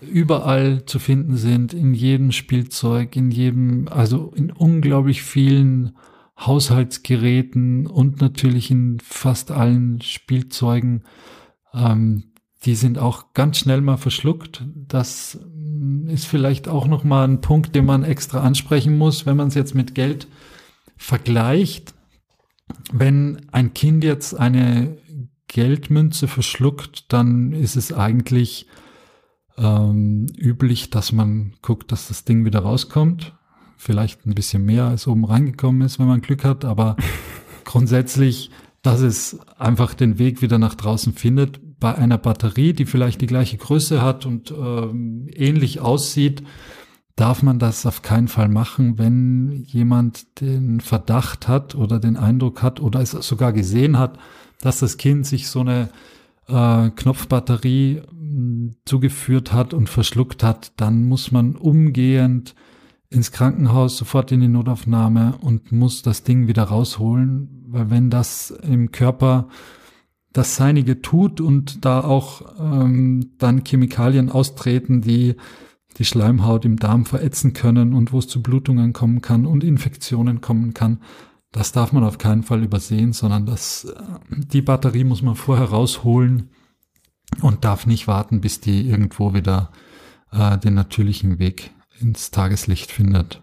überall zu finden sind, in jedem Spielzeug, in jedem, also in unglaublich vielen Haushaltsgeräten und natürlich in fast allen Spielzeugen. Ähm, die sind auch ganz schnell mal verschluckt. Das mm, ist vielleicht auch noch mal ein Punkt, den man extra ansprechen muss, wenn man es jetzt mit Geld vergleicht. Wenn ein Kind jetzt eine Geldmünze verschluckt, dann ist es eigentlich ähm, üblich, dass man guckt, dass das Ding wieder rauskommt. Vielleicht ein bisschen mehr als oben reingekommen ist, wenn man Glück hat, aber grundsätzlich, dass es einfach den Weg wieder nach draußen findet. Bei einer Batterie, die vielleicht die gleiche Größe hat und ähm, ähnlich aussieht, darf man das auf keinen Fall machen, wenn jemand den Verdacht hat oder den Eindruck hat oder es sogar gesehen hat, dass das Kind sich so eine äh, Knopfbatterie mh, zugeführt hat und verschluckt hat, dann muss man umgehend ins Krankenhaus, sofort in die Notaufnahme und muss das Ding wieder rausholen, weil wenn das im Körper das Seinige tut und da auch ähm, dann Chemikalien austreten, die die Schleimhaut im Darm verätzen können und wo es zu Blutungen kommen kann und Infektionen kommen kann, das darf man auf keinen Fall übersehen, sondern das, äh, die Batterie muss man vorher rausholen und darf nicht warten, bis die irgendwo wieder äh, den natürlichen Weg ins Tageslicht findet.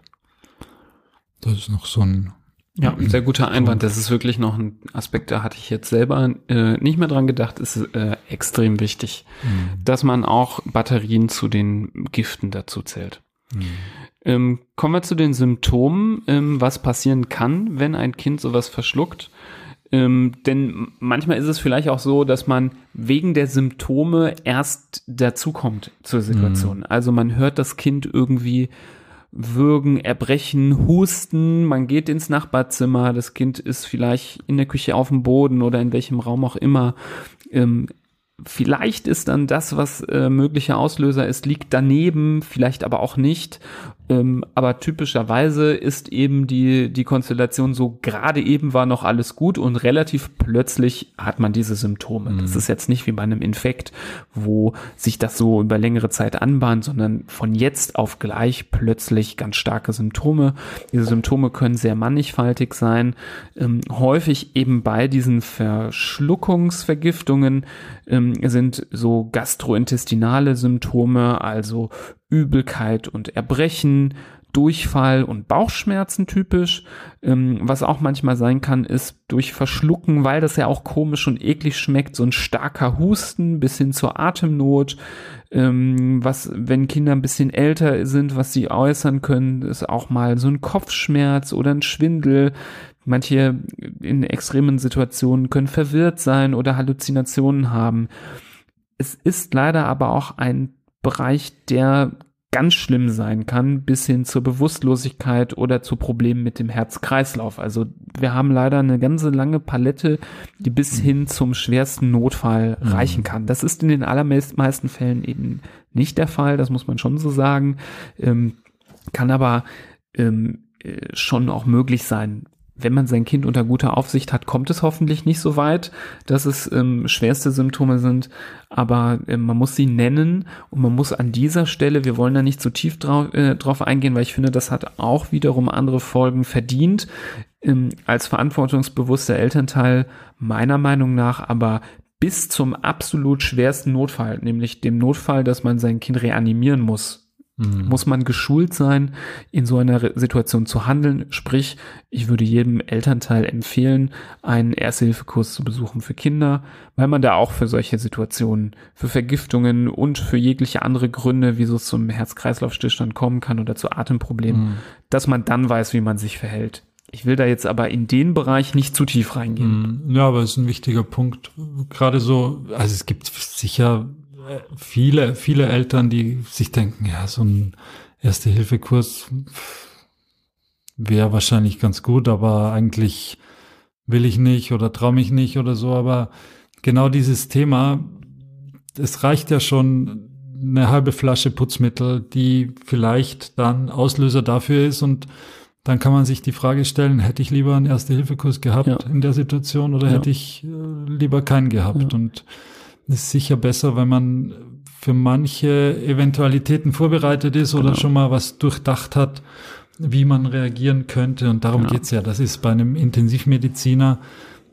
Das ist noch so ein ja, sehr guter Einwand. Das ist wirklich noch ein Aspekt, da hatte ich jetzt selber äh, nicht mehr dran gedacht. Ist äh, extrem wichtig, mhm. dass man auch Batterien zu den Giften dazu zählt. Mhm. Ähm, kommen wir zu den Symptomen, ähm, was passieren kann, wenn ein Kind sowas verschluckt. Ähm, denn manchmal ist es vielleicht auch so, dass man wegen der Symptome erst dazukommt zur Situation. Mhm. Also man hört das Kind irgendwie würgen, erbrechen, husten, man geht ins Nachbarzimmer, das Kind ist vielleicht in der Küche auf dem Boden oder in welchem Raum auch immer. Ähm, vielleicht ist dann das, was äh, möglicher Auslöser ist, liegt daneben, vielleicht aber auch nicht. Ähm, aber typischerweise ist eben die, die Konstellation so, gerade eben war noch alles gut und relativ plötzlich hat man diese Symptome. Mhm. Das ist jetzt nicht wie bei einem Infekt, wo sich das so über längere Zeit anbahnt, sondern von jetzt auf gleich plötzlich ganz starke Symptome. Diese Symptome können sehr mannigfaltig sein. Ähm, häufig eben bei diesen Verschluckungsvergiftungen ähm, sind so gastrointestinale Symptome, also Übelkeit und Erbrechen, Durchfall und Bauchschmerzen typisch. Ähm, was auch manchmal sein kann, ist durch Verschlucken, weil das ja auch komisch und eklig schmeckt, so ein starker Husten bis hin zur Atemnot. Ähm, was, wenn Kinder ein bisschen älter sind, was sie äußern können, ist auch mal so ein Kopfschmerz oder ein Schwindel. Manche in extremen Situationen können verwirrt sein oder Halluzinationen haben. Es ist leider aber auch ein Bereich, der ganz schlimm sein kann, bis hin zur Bewusstlosigkeit oder zu Problemen mit dem Herz-Kreislauf. Also wir haben leider eine ganze lange Palette, die bis mhm. hin zum schwersten Notfall mhm. reichen kann. Das ist in den allermeisten Fällen eben nicht der Fall, das muss man schon so sagen, ähm, kann aber ähm, äh, schon auch möglich sein, wenn man sein Kind unter guter Aufsicht hat, kommt es hoffentlich nicht so weit, dass es ähm, schwerste Symptome sind. Aber äh, man muss sie nennen und man muss an dieser Stelle, wir wollen da nicht zu tief drauf, äh, drauf eingehen, weil ich finde, das hat auch wiederum andere Folgen verdient. Ähm, als verantwortungsbewusster Elternteil meiner Meinung nach aber bis zum absolut schwersten Notfall, nämlich dem Notfall, dass man sein Kind reanimieren muss, Mhm. Muss man geschult sein, in so einer Situation zu handeln? Sprich, ich würde jedem Elternteil empfehlen, einen Ersthilfekurs zu besuchen für Kinder, weil man da auch für solche Situationen, für Vergiftungen und für jegliche andere Gründe, wie so zum Herz-Kreislauf-Stillstand kommen kann oder zu Atemproblemen, mhm. dass man dann weiß, wie man sich verhält. Ich will da jetzt aber in den Bereich nicht zu tief reingehen. Mhm. Ja, aber es ist ein wichtiger Punkt. Gerade so, also es gibt sicher viele, viele Eltern, die sich denken, ja, so ein Erste-Hilfe-Kurs wäre wahrscheinlich ganz gut, aber eigentlich will ich nicht oder traue mich nicht oder so. Aber genau dieses Thema, es reicht ja schon, eine halbe Flasche Putzmittel, die vielleicht dann Auslöser dafür ist und dann kann man sich die Frage stellen, hätte ich lieber einen Erste-Hilfe-Kurs gehabt ja. in der Situation oder ja. hätte ich äh, lieber keinen gehabt? Ja. Und ist sicher besser, wenn man für manche Eventualitäten vorbereitet ist oder genau. schon mal was durchdacht hat, wie man reagieren könnte. Und darum genau. geht's ja. Das ist bei einem Intensivmediziner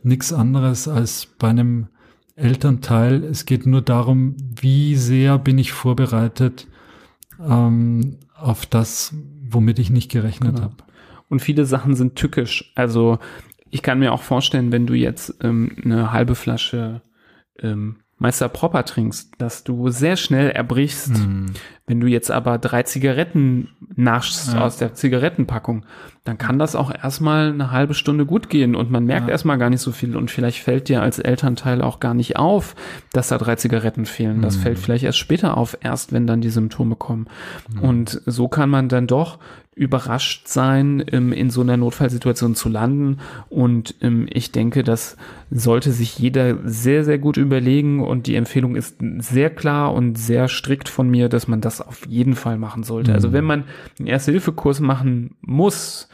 nichts anderes als bei einem Elternteil. Es geht nur darum, wie sehr bin ich vorbereitet ähm, auf das, womit ich nicht gerechnet genau. habe. Und viele Sachen sind tückisch. Also ich kann mir auch vorstellen, wenn du jetzt ähm, eine halbe Flasche ähm, Meister Proper trinkst, dass du sehr schnell erbrichst. Mm. Wenn du jetzt aber drei Zigaretten naschst ja. aus der Zigarettenpackung, dann kann das auch erstmal eine halbe Stunde gut gehen und man merkt ja. erstmal gar nicht so viel und vielleicht fällt dir als Elternteil auch gar nicht auf, dass da drei Zigaretten fehlen. Das mm. fällt vielleicht erst später auf, erst wenn dann die Symptome kommen. Mm. Und so kann man dann doch überrascht sein, ähm, in so einer Notfallsituation zu landen. Und ähm, ich denke, das sollte sich jeder sehr, sehr gut überlegen. Und die Empfehlung ist sehr klar und sehr strikt von mir, dass man das auf jeden Fall machen sollte. Also mhm. Also wenn man einen Erste-Hilfe-Kurs machen muss,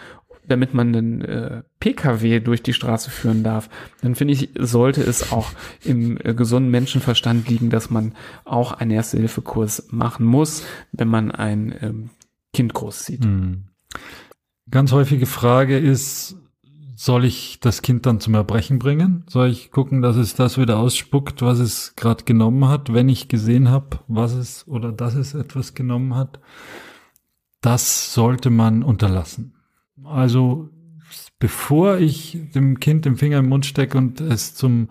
damit man einen äh, PKW durch die Straße führen darf, dann finde ich, sollte es auch im äh, gesunden Menschenverstand liegen, dass man auch einen Erste-Hilfe-Kurs machen muss, wenn man ein ähm, Kind großzieht. Mhm. Ganz häufige Frage ist, soll ich das Kind dann zum Erbrechen bringen? Soll ich gucken, dass es das wieder ausspuckt, was es gerade genommen hat, wenn ich gesehen habe, was es oder dass es etwas genommen hat? Das sollte man unterlassen. Also bevor ich dem Kind den Finger im Mund stecke und es zum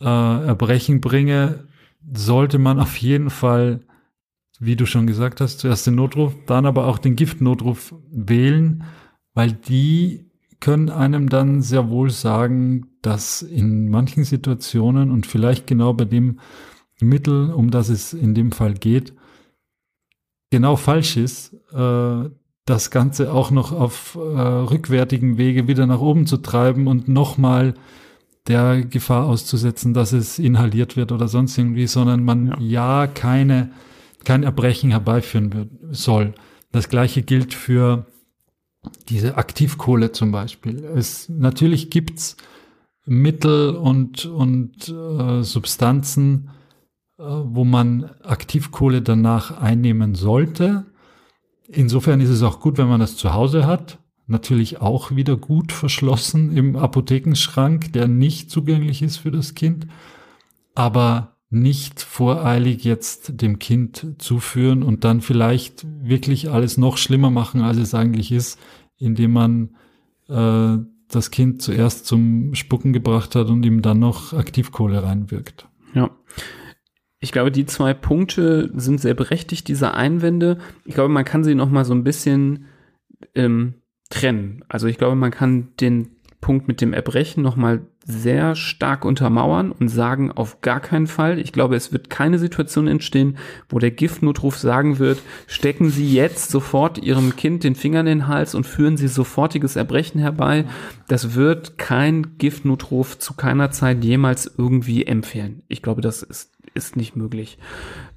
äh, Erbrechen bringe, sollte man auf jeden Fall wie du schon gesagt hast, zuerst den Notruf, dann aber auch den Giftnotruf wählen, weil die können einem dann sehr wohl sagen, dass in manchen Situationen und vielleicht genau bei dem Mittel, um das es in dem Fall geht, genau falsch ist, äh, das Ganze auch noch auf äh, rückwärtigen Wege wieder nach oben zu treiben und nochmal der Gefahr auszusetzen, dass es inhaliert wird oder sonst irgendwie, sondern man ja, ja keine kein Erbrechen herbeiführen wird, soll. Das gleiche gilt für diese Aktivkohle zum Beispiel. Es, natürlich gibt's Mittel und, und äh, Substanzen, äh, wo man Aktivkohle danach einnehmen sollte. Insofern ist es auch gut, wenn man das zu Hause hat. Natürlich auch wieder gut verschlossen im Apothekenschrank, der nicht zugänglich ist für das Kind. Aber nicht voreilig jetzt dem Kind zuführen und dann vielleicht wirklich alles noch schlimmer machen, als es eigentlich ist, indem man äh, das Kind zuerst zum Spucken gebracht hat und ihm dann noch Aktivkohle reinwirkt. Ja. Ich glaube, die zwei Punkte sind sehr berechtigt, diese Einwände. Ich glaube, man kann sie noch mal so ein bisschen ähm, trennen. Also ich glaube, man kann den Punkt mit dem Erbrechen nochmal sehr stark untermauern und sagen, auf gar keinen Fall. Ich glaube, es wird keine Situation entstehen, wo der Giftnotruf sagen wird, stecken Sie jetzt sofort Ihrem Kind den Finger in den Hals und führen Sie sofortiges Erbrechen herbei. Das wird kein Giftnotruf zu keiner Zeit jemals irgendwie empfehlen. Ich glaube, das ist, ist nicht möglich.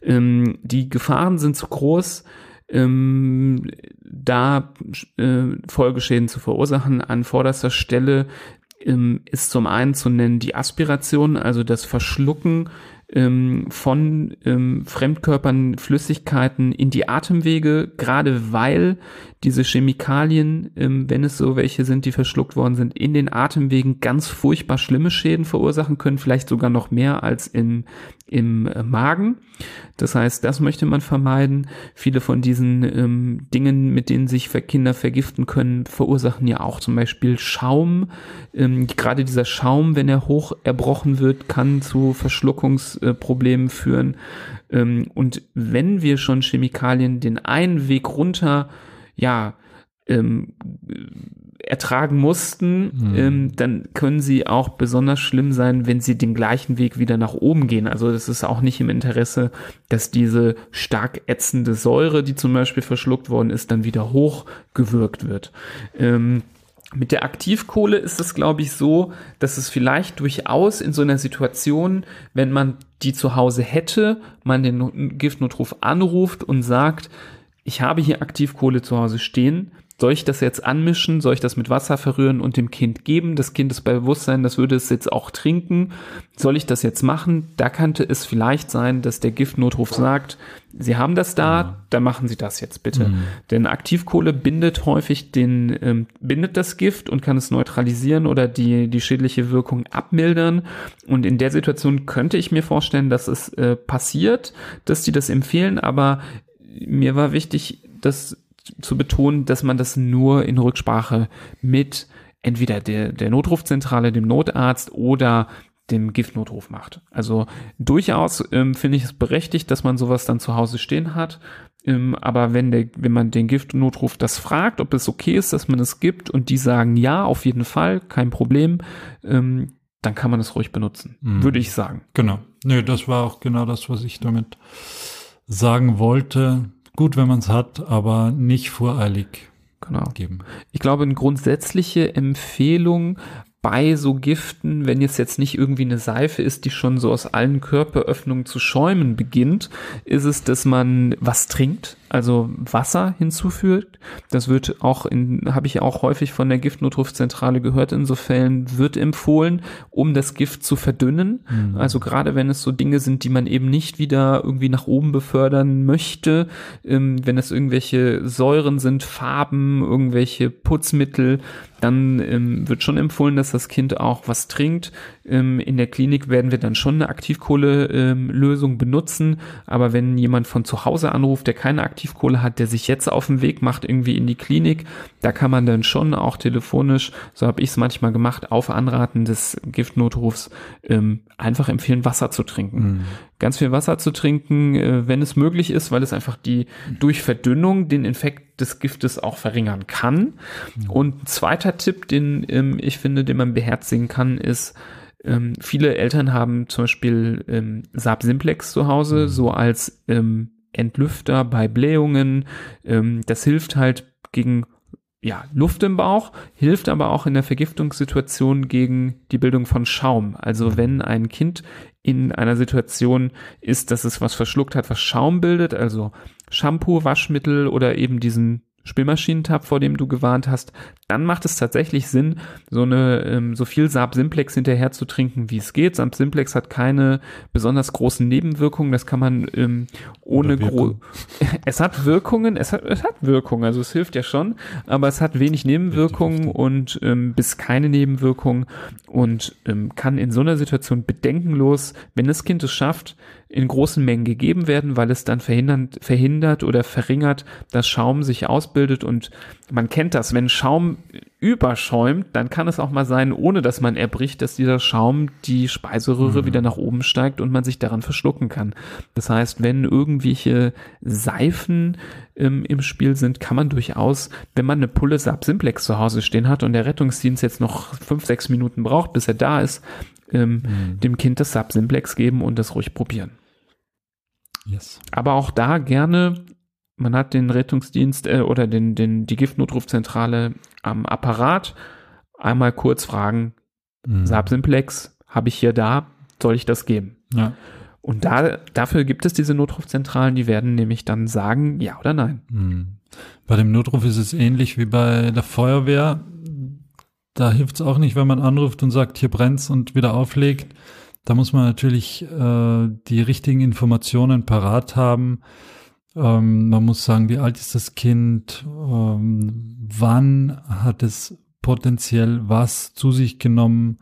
Ähm, die Gefahren sind zu groß ähm, da äh, Folgeschäden zu verursachen. An vorderster Stelle ähm, ist zum einen zu nennen die Aspiration, also das Verschlucken ähm, von ähm, Fremdkörpern, Flüssigkeiten in die Atemwege, gerade weil diese Chemikalien, ähm, wenn es so welche sind, die verschluckt worden sind, in den Atemwegen ganz furchtbar schlimme Schäden verursachen können, vielleicht sogar noch mehr als im, im äh, Magen. Das heißt, das möchte man vermeiden. Viele von diesen ähm, Dingen, mit denen sich Kinder vergiften können, verursachen ja auch zum Beispiel Schaum. Ähm, gerade dieser Schaum, wenn er hoch erbrochen wird, kann zu Verschluckungsproblemen äh, führen. Ähm, und wenn wir schon Chemikalien den einen Weg runter ja, ähm, ertragen mussten, mhm. ähm, dann können sie auch besonders schlimm sein, wenn sie den gleichen Weg wieder nach oben gehen. Also das ist auch nicht im Interesse, dass diese stark ätzende Säure, die zum Beispiel verschluckt worden ist, dann wieder hochgewirkt wird. Ähm, Mit der Aktivkohle ist es, glaube ich, so, dass es vielleicht durchaus in so einer Situation, wenn man die zu Hause hätte, man den Giftnotruf anruft und sagt, ich habe hier Aktivkohle zu Hause stehen, soll ich das jetzt anmischen? Soll ich das mit Wasser verrühren und dem Kind geben? Das Kind ist bei Bewusstsein, das würde es jetzt auch trinken. Soll ich das jetzt machen? Da könnte es vielleicht sein, dass der Giftnotruf sagt, Sie haben das da, ja. dann machen Sie das jetzt bitte. Mhm. Denn Aktivkohle bindet häufig den, ähm, bindet das Gift und kann es neutralisieren oder die, die schädliche Wirkung abmildern. Und in der Situation könnte ich mir vorstellen, dass es äh, passiert, dass die das empfehlen, aber mir war wichtig, dass zu betonen, dass man das nur in Rücksprache mit entweder der, der Notrufzentrale, dem Notarzt oder dem Giftnotruf macht. Also durchaus ähm, finde ich es berechtigt, dass man sowas dann zu Hause stehen hat. Ähm, aber wenn, der, wenn man den Giftnotruf das fragt, ob es okay ist, dass man es gibt und die sagen ja, auf jeden Fall, kein Problem, ähm, dann kann man es ruhig benutzen, mhm. würde ich sagen. Genau. Nö, das war auch genau das, was ich damit sagen wollte gut, wenn man es hat, aber nicht voreilig genau. geben. Ich glaube, eine grundsätzliche Empfehlung bei so Giften, wenn es jetzt nicht irgendwie eine Seife ist, die schon so aus allen Körperöffnungen zu schäumen beginnt, ist es, dass man was trinkt, also Wasser hinzufügt. Das wird auch in, habe ich auch häufig von der Giftnotrufzentrale gehört, in so Fällen wird empfohlen, um das Gift zu verdünnen. Mhm. Also gerade wenn es so Dinge sind, die man eben nicht wieder irgendwie nach oben befördern möchte, ähm, wenn es irgendwelche Säuren sind, Farben, irgendwelche Putzmittel, dann ähm, wird schon empfohlen, dass das Kind auch was trinkt. Ähm, in der Klinik werden wir dann schon eine Aktivkohle-Lösung ähm, benutzen, aber wenn jemand von zu Hause anruft, der keine Aktivkohle hat, der sich jetzt auf den Weg macht, irgendwie in die Klinik, da kann man dann schon auch telefonisch, so habe ich es manchmal gemacht, auf Anraten des Giftnotrufs ähm, einfach empfehlen, Wasser zu trinken. Mhm. Ganz viel Wasser zu trinken, äh, wenn es möglich ist, weil es einfach die durch Verdünnung den Infekt des Giftes auch verringern kann. Mhm. Und ein zweiter Tipp, den ähm, ich finde, den man beherzigen kann, ist, ähm, viele Eltern haben zum Beispiel ähm, Saab Simplex zu Hause, mhm. so als ähm, Entlüfter bei Blähungen. Ähm, das hilft halt gegen ja, Luft im Bauch, hilft aber auch in der Vergiftungssituation gegen die Bildung von Schaum. Also wenn ein Kind in einer Situation ist, dass es was verschluckt hat, was Schaum bildet, also Shampoo, Waschmittel oder eben diesen Spülmaschinentab, vor dem du gewarnt hast, dann macht es tatsächlich Sinn, so eine ähm, so viel Saab Simplex hinterher zu trinken, wie es geht. Saab Simplex hat keine besonders großen Nebenwirkungen. Das kann man ähm, ohne groß. es hat Wirkungen, es hat es hat Wirkungen, also es hilft ja schon, aber es hat wenig Nebenwirkungen und ähm, bis keine Nebenwirkungen und ähm, kann in so einer Situation bedenkenlos, wenn das Kind es schafft, in großen Mengen gegeben werden, weil es dann verhindert, verhindert oder verringert, dass Schaum sich ausbildet und man kennt das, wenn Schaum überschäumt, dann kann es auch mal sein, ohne dass man erbricht, dass dieser Schaum die Speiseröhre mhm. wieder nach oben steigt und man sich daran verschlucken kann. Das heißt, wenn irgendwelche Seifen ähm, im Spiel sind, kann man durchaus, wenn man eine Pulle Sab Simplex zu Hause stehen hat und der Rettungsdienst jetzt noch fünf, sechs Minuten braucht, bis er da ist, ähm, mhm. dem Kind das Sab Simplex geben und das ruhig probieren. Yes. Aber auch da gerne, man hat den Rettungsdienst äh, oder den, den, die Giftnotrufzentrale am Apparat, einmal kurz fragen, mhm. Saab Simplex habe ich hier da, soll ich das geben? Ja. Und da, dafür gibt es diese Notrufzentralen, die werden nämlich dann sagen, ja oder nein. Mhm. Bei dem Notruf ist es ähnlich wie bei der Feuerwehr. Da hilft es auch nicht, wenn man anruft und sagt, hier brennt's und wieder auflegt. Da muss man natürlich äh, die richtigen Informationen parat haben. Ähm, man muss sagen, wie alt ist das Kind, ähm, wann hat es potenziell was zu sich genommen,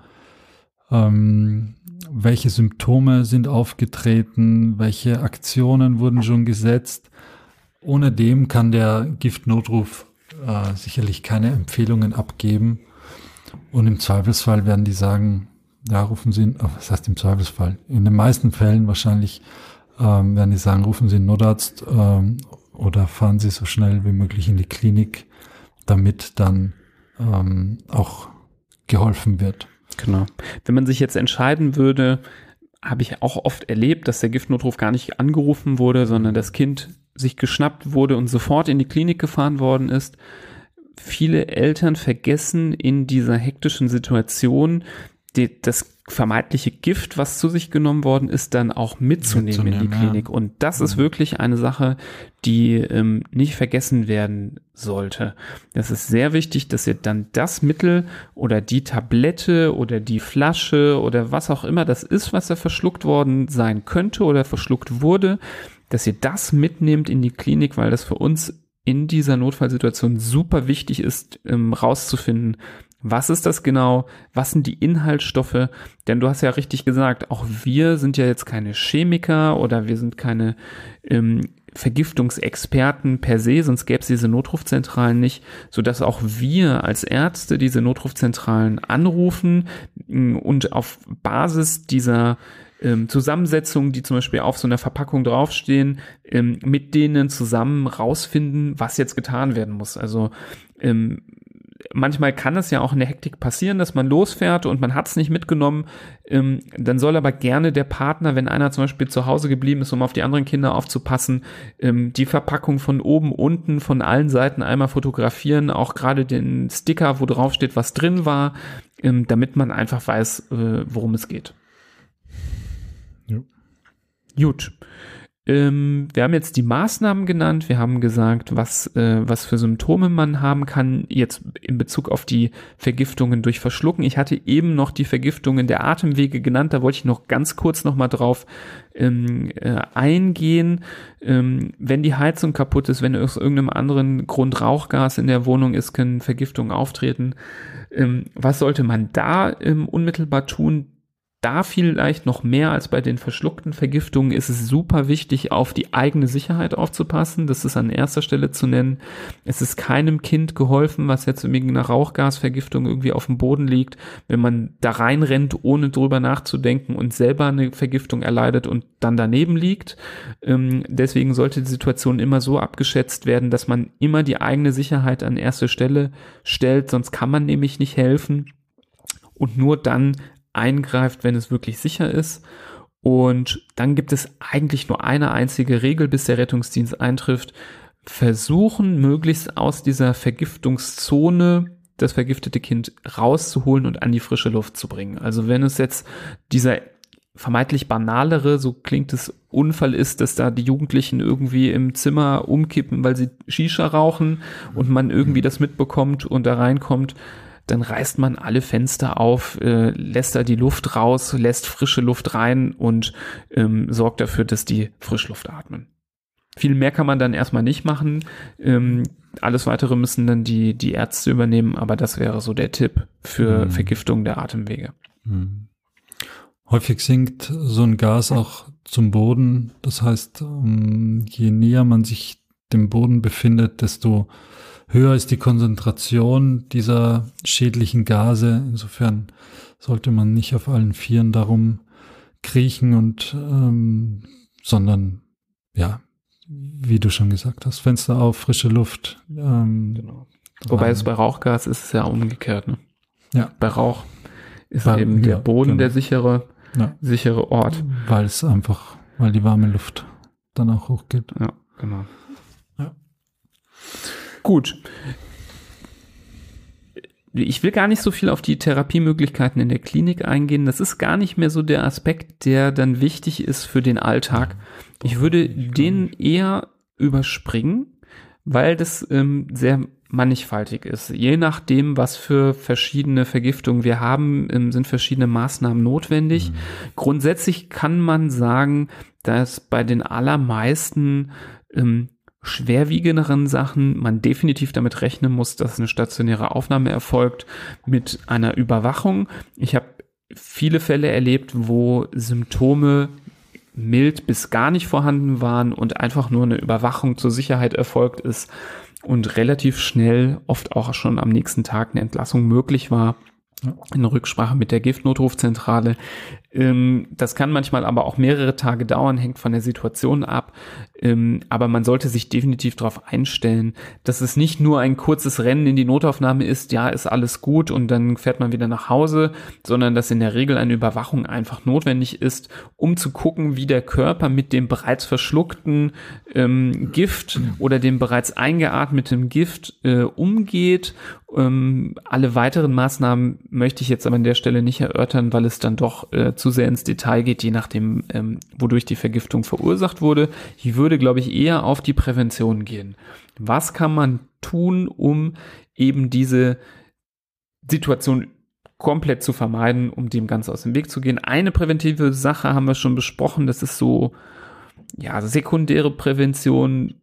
ähm, welche Symptome sind aufgetreten, welche Aktionen wurden schon gesetzt. Ohne dem kann der Giftnotruf äh, sicherlich keine Empfehlungen abgeben. Und im Zweifelsfall werden die sagen, ja, rufen Sie, oh, was heißt im Zweifelsfall? In den meisten Fällen wahrscheinlich ähm, werden die sagen, rufen Sie einen Notarzt ähm, oder fahren Sie so schnell wie möglich in die Klinik, damit dann ähm, auch geholfen wird. Genau. Wenn man sich jetzt entscheiden würde, habe ich auch oft erlebt, dass der Giftnotruf gar nicht angerufen wurde, sondern das Kind sich geschnappt wurde und sofort in die Klinik gefahren worden ist viele Eltern vergessen in dieser hektischen Situation die, das vermeintliche Gift, was zu sich genommen worden ist, dann auch mitzunehmen, mitzunehmen in die Klinik. Ja. Und das ist mhm. wirklich eine Sache, die ähm, nicht vergessen werden sollte. Das ist sehr wichtig, dass ihr dann das Mittel oder die Tablette oder die Flasche oder was auch immer das ist, was da verschluckt worden sein könnte oder verschluckt wurde, dass ihr das mitnehmt in die Klinik, weil das für uns in dieser Notfallsituation super wichtig ist, ähm, rauszufinden, was ist das genau? Was sind die Inhaltsstoffe? Denn du hast ja richtig gesagt, auch wir sind ja jetzt keine Chemiker oder wir sind keine ähm, Vergiftungsexperten per se, sonst gäbe es diese Notrufzentralen nicht, so dass auch wir als Ärzte diese Notrufzentralen anrufen mm, und auf Basis dieser ähm, Zusammensetzungen, die zum Beispiel auf so einer Verpackung draufstehen, ähm, mit denen zusammen rausfinden, was jetzt getan werden muss. Also ähm, manchmal kann es ja auch in der Hektik passieren, dass man losfährt und man hat es nicht mitgenommen. Ähm, dann soll aber gerne der Partner, wenn einer zum Beispiel zu Hause geblieben ist, um auf die anderen Kinder aufzupassen, ähm, die Verpackung von oben, unten, von allen Seiten einmal fotografieren, auch gerade den Sticker, wo drauf steht, was drin war, ähm, damit man einfach weiß, äh, worum es geht. Ja. Gut. Ähm, wir haben jetzt die Maßnahmen genannt, wir haben gesagt, was, äh, was für Symptome man haben kann, jetzt in Bezug auf die Vergiftungen durch Verschlucken. Ich hatte eben noch die Vergiftungen der Atemwege genannt, da wollte ich noch ganz kurz nochmal drauf ähm, äh, eingehen. Ähm, wenn die Heizung kaputt ist, wenn aus irgendeinem anderen Grund Rauchgas in der Wohnung ist, können Vergiftungen auftreten. Ähm, was sollte man da ähm, unmittelbar tun? Da vielleicht noch mehr als bei den verschluckten Vergiftungen ist es super wichtig, auf die eigene Sicherheit aufzupassen. Das ist an erster Stelle zu nennen. Es ist keinem Kind geholfen, was jetzt wegen einer Rauchgasvergiftung irgendwie auf dem Boden liegt, wenn man da reinrennt, ohne drüber nachzudenken und selber eine Vergiftung erleidet und dann daneben liegt. Ähm, deswegen sollte die Situation immer so abgeschätzt werden, dass man immer die eigene Sicherheit an erste Stelle stellt, sonst kann man nämlich nicht helfen. Und nur dann eingreift, wenn es wirklich sicher ist. Und dann gibt es eigentlich nur eine einzige Regel, bis der Rettungsdienst eintrifft. Versuchen, möglichst aus dieser Vergiftungszone das vergiftete Kind rauszuholen und an die frische Luft zu bringen. Also wenn es jetzt dieser vermeintlich banalere, so klingt es, Unfall ist, dass da die Jugendlichen irgendwie im Zimmer umkippen, weil sie Shisha rauchen und man irgendwie das mitbekommt und da reinkommt, dann reißt man alle Fenster auf, äh, lässt da die Luft raus, lässt frische Luft rein und ähm, sorgt dafür, dass die Frischluft atmen. Viel mehr kann man dann erstmal nicht machen. Ähm, alles weitere müssen dann die, die Ärzte übernehmen, aber das wäre so der Tipp für mhm. Vergiftung der Atemwege. Mhm. Häufig sinkt so ein Gas auch zum Boden. Das heißt, ähm, je näher man sich dem Boden befindet, desto höher ist die Konzentration dieser schädlichen Gase. Insofern sollte man nicht auf allen Vieren darum kriechen und ähm, sondern ja, wie du schon gesagt hast, Fenster auf, frische Luft. Ähm, genau. Wobei es bei Rauchgas ist es ja umgekehrt, ne? Ja. Bei Rauch ist bei, eben der Boden genau. der sichere, ja. sichere Ort. Weil es einfach, weil die warme Luft dann auch hochgeht. Ja, genau. Gut. Ich will gar nicht so viel auf die Therapiemöglichkeiten in der Klinik eingehen. Das ist gar nicht mehr so der Aspekt, der dann wichtig ist für den Alltag. Ich würde den eher überspringen, weil das ähm, sehr mannigfaltig ist. Je nachdem, was für verschiedene Vergiftungen wir haben, ähm, sind verschiedene Maßnahmen notwendig. Mhm. Grundsätzlich kann man sagen, dass bei den allermeisten ähm, schwerwiegenderen Sachen man definitiv damit rechnen muss, dass eine stationäre Aufnahme erfolgt mit einer Überwachung. Ich habe viele Fälle erlebt, wo Symptome mild bis gar nicht vorhanden waren und einfach nur eine Überwachung zur Sicherheit erfolgt ist und relativ schnell, oft auch schon am nächsten Tag eine Entlassung möglich war in Rücksprache mit der Giftnotrufzentrale. Ähm, das kann manchmal aber auch mehrere Tage dauern, hängt von der Situation ab. Ähm, aber man sollte sich definitiv darauf einstellen, dass es nicht nur ein kurzes Rennen in die Notaufnahme ist, ja, ist alles gut und dann fährt man wieder nach Hause, sondern dass in der Regel eine Überwachung einfach notwendig ist, um zu gucken, wie der Körper mit dem bereits verschluckten ähm, Gift oder dem bereits eingeatmeten Gift äh, umgeht. Ähm, alle weiteren Maßnahmen möchte ich jetzt aber an der Stelle nicht erörtern, weil es dann doch äh, zu sehr ins Detail geht, je nachdem, ähm, wodurch die Vergiftung verursacht wurde. Ich würde, glaube ich, eher auf die Prävention gehen. Was kann man tun, um eben diese Situation komplett zu vermeiden, um dem Ganze aus dem Weg zu gehen? Eine präventive Sache haben wir schon besprochen, das ist so, ja, sekundäre Prävention,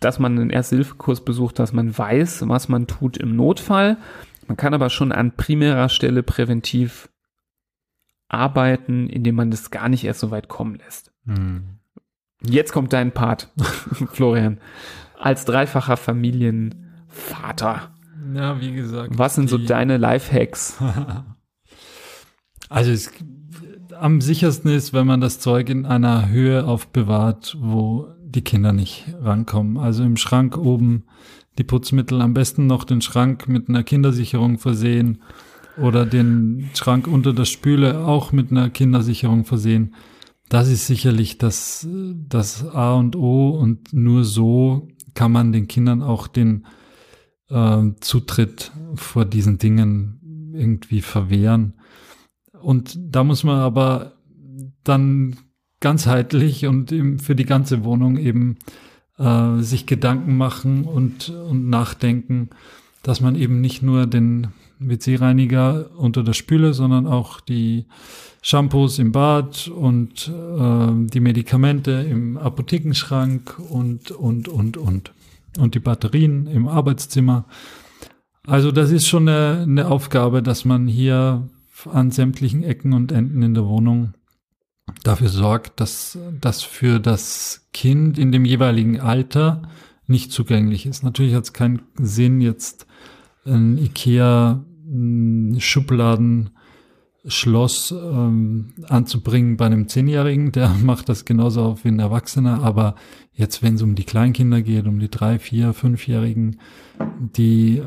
dass man einen Erste-Hilfe-Kurs besucht, dass man weiß, was man tut im Notfall. Man kann aber schon an primärer Stelle präventiv arbeiten, indem man das gar nicht erst so weit kommen lässt. Hm. Jetzt kommt dein Part, Florian. Als dreifacher Familienvater. Ja, wie gesagt. Was sind so deine Lifehacks? also es, am sichersten ist, wenn man das Zeug in einer Höhe aufbewahrt, wo die Kinder nicht rankommen. Also im Schrank oben die Putzmittel, am besten noch den Schrank mit einer Kindersicherung versehen oder den Schrank unter der Spüle auch mit einer Kindersicherung versehen. Das ist sicherlich das, das A und O und nur so kann man den Kindern auch den äh, Zutritt vor diesen Dingen irgendwie verwehren. Und da muss man aber dann ganzheitlich und für die ganze Wohnung eben äh, sich Gedanken machen und, und nachdenken, dass man eben nicht nur den WC-Reiniger unter der Spüle, sondern auch die Shampoos im Bad und äh, die Medikamente im Apothekenschrank und, und, und, und. Und die Batterien im Arbeitszimmer. Also das ist schon eine, eine Aufgabe, dass man hier an sämtlichen Ecken und Enden in der Wohnung dafür sorgt, dass das für das Kind in dem jeweiligen Alter nicht zugänglich ist. Natürlich hat es keinen Sinn, jetzt ein Ikea Schubladen Schloss ähm, anzubringen bei einem Zehnjährigen, der macht das genauso auf wie ein Erwachsener, aber jetzt, wenn es um die Kleinkinder geht, um die drei, vier, fünfjährigen, die äh,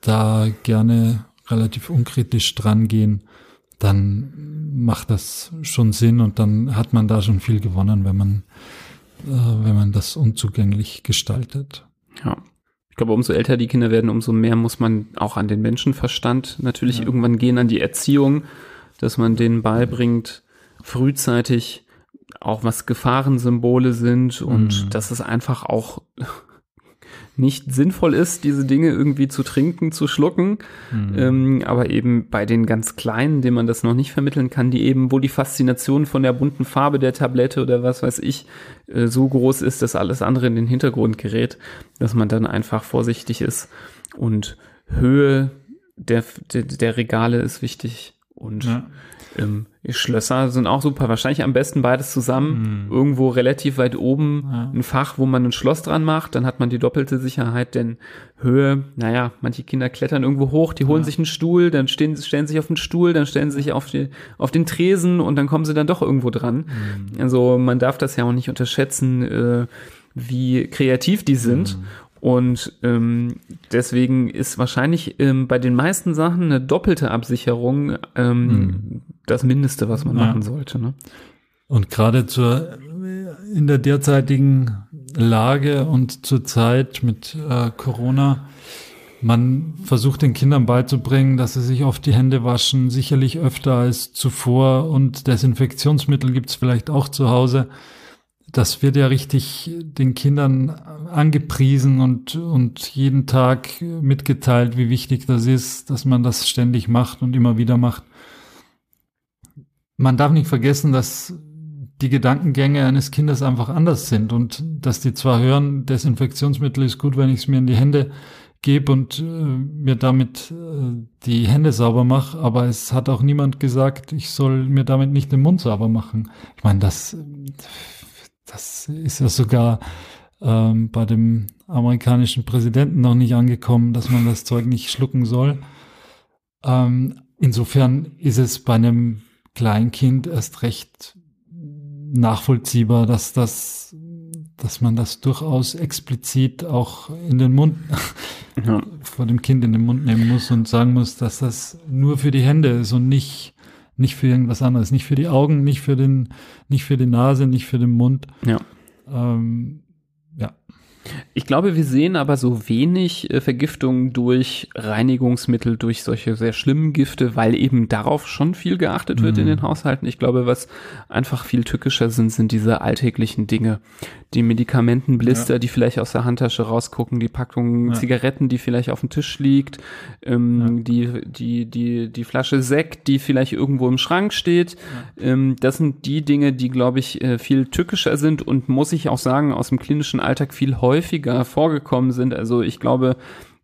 da gerne relativ unkritisch dran gehen, dann macht das schon Sinn und dann hat man da schon viel gewonnen, wenn man, äh, wenn man das unzugänglich gestaltet. Ja. Ich glaube, umso älter die Kinder werden, umso mehr muss man auch an den Menschenverstand natürlich ja. irgendwann gehen, an die Erziehung, dass man denen beibringt, frühzeitig auch was Gefahrensymbole sind und mhm. dass es einfach auch nicht sinnvoll ist, diese Dinge irgendwie zu trinken, zu schlucken. Mhm. Ähm, aber eben bei den ganz Kleinen, denen man das noch nicht vermitteln kann, die eben, wo die Faszination von der bunten Farbe der Tablette oder was weiß ich äh, so groß ist, dass alles andere in den Hintergrund gerät, dass man dann einfach vorsichtig ist. Und Höhe der, der, der Regale ist wichtig. Und ja. Ähm, Schlösser sind auch super. Wahrscheinlich am besten beides zusammen. Mhm. Irgendwo relativ weit oben ja. ein Fach, wo man ein Schloss dran macht. Dann hat man die doppelte Sicherheit, denn Höhe, naja, manche Kinder klettern irgendwo hoch, die holen ja. sich einen Stuhl, dann stehen, stellen sich auf den Stuhl, dann stellen sie sich auf, die, auf den Tresen und dann kommen sie dann doch irgendwo dran. Mhm. Also man darf das ja auch nicht unterschätzen, äh, wie kreativ die sind. Mhm. Und ähm, deswegen ist wahrscheinlich ähm, bei den meisten Sachen eine doppelte Absicherung ähm, mhm. das Mindeste, was man ja. machen sollte. Ne? Und gerade zur in der derzeitigen Lage und zur Zeit mit äh, Corona, man versucht den Kindern beizubringen, dass sie sich oft die Hände waschen, sicherlich öfter als zuvor und Desinfektionsmittel gibt's vielleicht auch zu Hause das wird ja richtig den Kindern angepriesen und, und jeden Tag mitgeteilt, wie wichtig das ist, dass man das ständig macht und immer wieder macht. Man darf nicht vergessen, dass die Gedankengänge eines Kindes einfach anders sind und dass die zwar hören, Desinfektionsmittel ist gut, wenn ich es mir in die Hände gebe und äh, mir damit äh, die Hände sauber mache, aber es hat auch niemand gesagt, ich soll mir damit nicht den Mund sauber machen. Ich meine, das das ist ja sogar ähm, bei dem amerikanischen Präsidenten noch nicht angekommen, dass man das Zeug nicht schlucken soll. Ähm, insofern ist es bei einem Kleinkind erst recht nachvollziehbar, dass das, dass man das durchaus explizit auch in den Mund, ja. vor dem Kind in den Mund nehmen muss und sagen muss, dass das nur für die Hände ist und nicht, nicht für irgendwas anderes, nicht für die Augen, nicht für den, nicht für die Nase, nicht für den Mund. Ja. Ähm, ich glaube, wir sehen aber so wenig äh, Vergiftung durch Reinigungsmittel, durch solche sehr schlimmen Gifte, weil eben darauf schon viel geachtet wird mhm. in den Haushalten. Ich glaube, was einfach viel tückischer sind, sind diese alltäglichen Dinge. Die Medikamentenblister, ja. die vielleicht aus der Handtasche rausgucken, die Packung ja. Zigaretten, die vielleicht auf dem Tisch liegt, ähm, ja. die, die, die, die Flasche Sekt, die vielleicht irgendwo im Schrank steht. Ähm, das sind die Dinge, die, glaube ich, äh, viel tückischer sind und muss ich auch sagen, aus dem klinischen Alltag viel häufiger häufiger vorgekommen sind. Also ich glaube,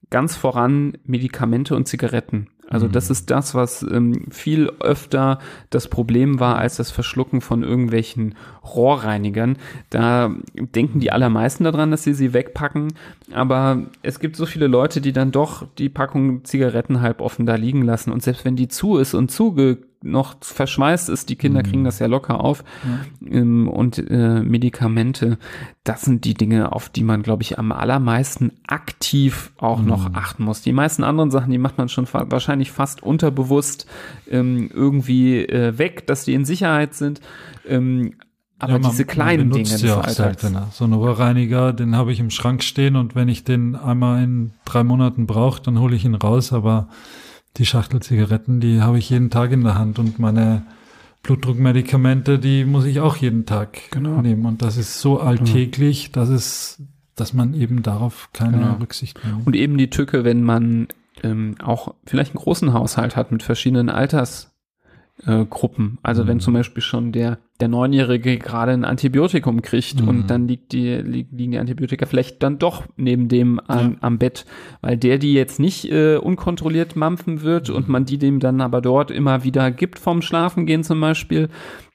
ganz voran Medikamente und Zigaretten. Also mhm. das ist das, was ähm, viel öfter das Problem war als das Verschlucken von irgendwelchen Rohrreinigern. Da denken die allermeisten daran, dass sie sie wegpacken. Aber es gibt so viele Leute, die dann doch die Packung Zigaretten halb offen da liegen lassen. Und selbst wenn die zu ist und zuge noch verschweißt ist, die Kinder kriegen mhm. das ja locker auf. Ja. Ähm, und äh, Medikamente, das sind die Dinge, auf die man, glaube ich, am allermeisten aktiv auch mhm. noch achten muss. Die meisten anderen Sachen, die macht man schon fa wahrscheinlich fast unterbewusst ähm, irgendwie äh, weg, dass die in Sicherheit sind. Ähm, aber ja, man, diese kleinen Dinge des ja seltener. So ein Rohrreiniger, den habe ich im Schrank stehen und wenn ich den einmal in drei Monaten brauche, dann hole ich ihn raus, aber die Schachtel Zigaretten, die habe ich jeden Tag in der Hand und meine Blutdruckmedikamente, die muss ich auch jeden Tag genau. nehmen. Und das ist so alltäglich, dass es, dass man eben darauf keine genau. Rücksicht nimmt. Und eben die Tücke, wenn man ähm, auch vielleicht einen großen Haushalt hat mit verschiedenen Alters, äh, Gruppen. Also mhm. wenn zum Beispiel schon der, der Neunjährige gerade ein Antibiotikum kriegt mhm. und dann liegt die, liegen die Antibiotika vielleicht dann doch neben dem am, ja. am Bett, weil der die jetzt nicht äh, unkontrolliert mampfen wird mhm. und man die dem dann aber dort immer wieder gibt vom Schlafengehen zum Beispiel,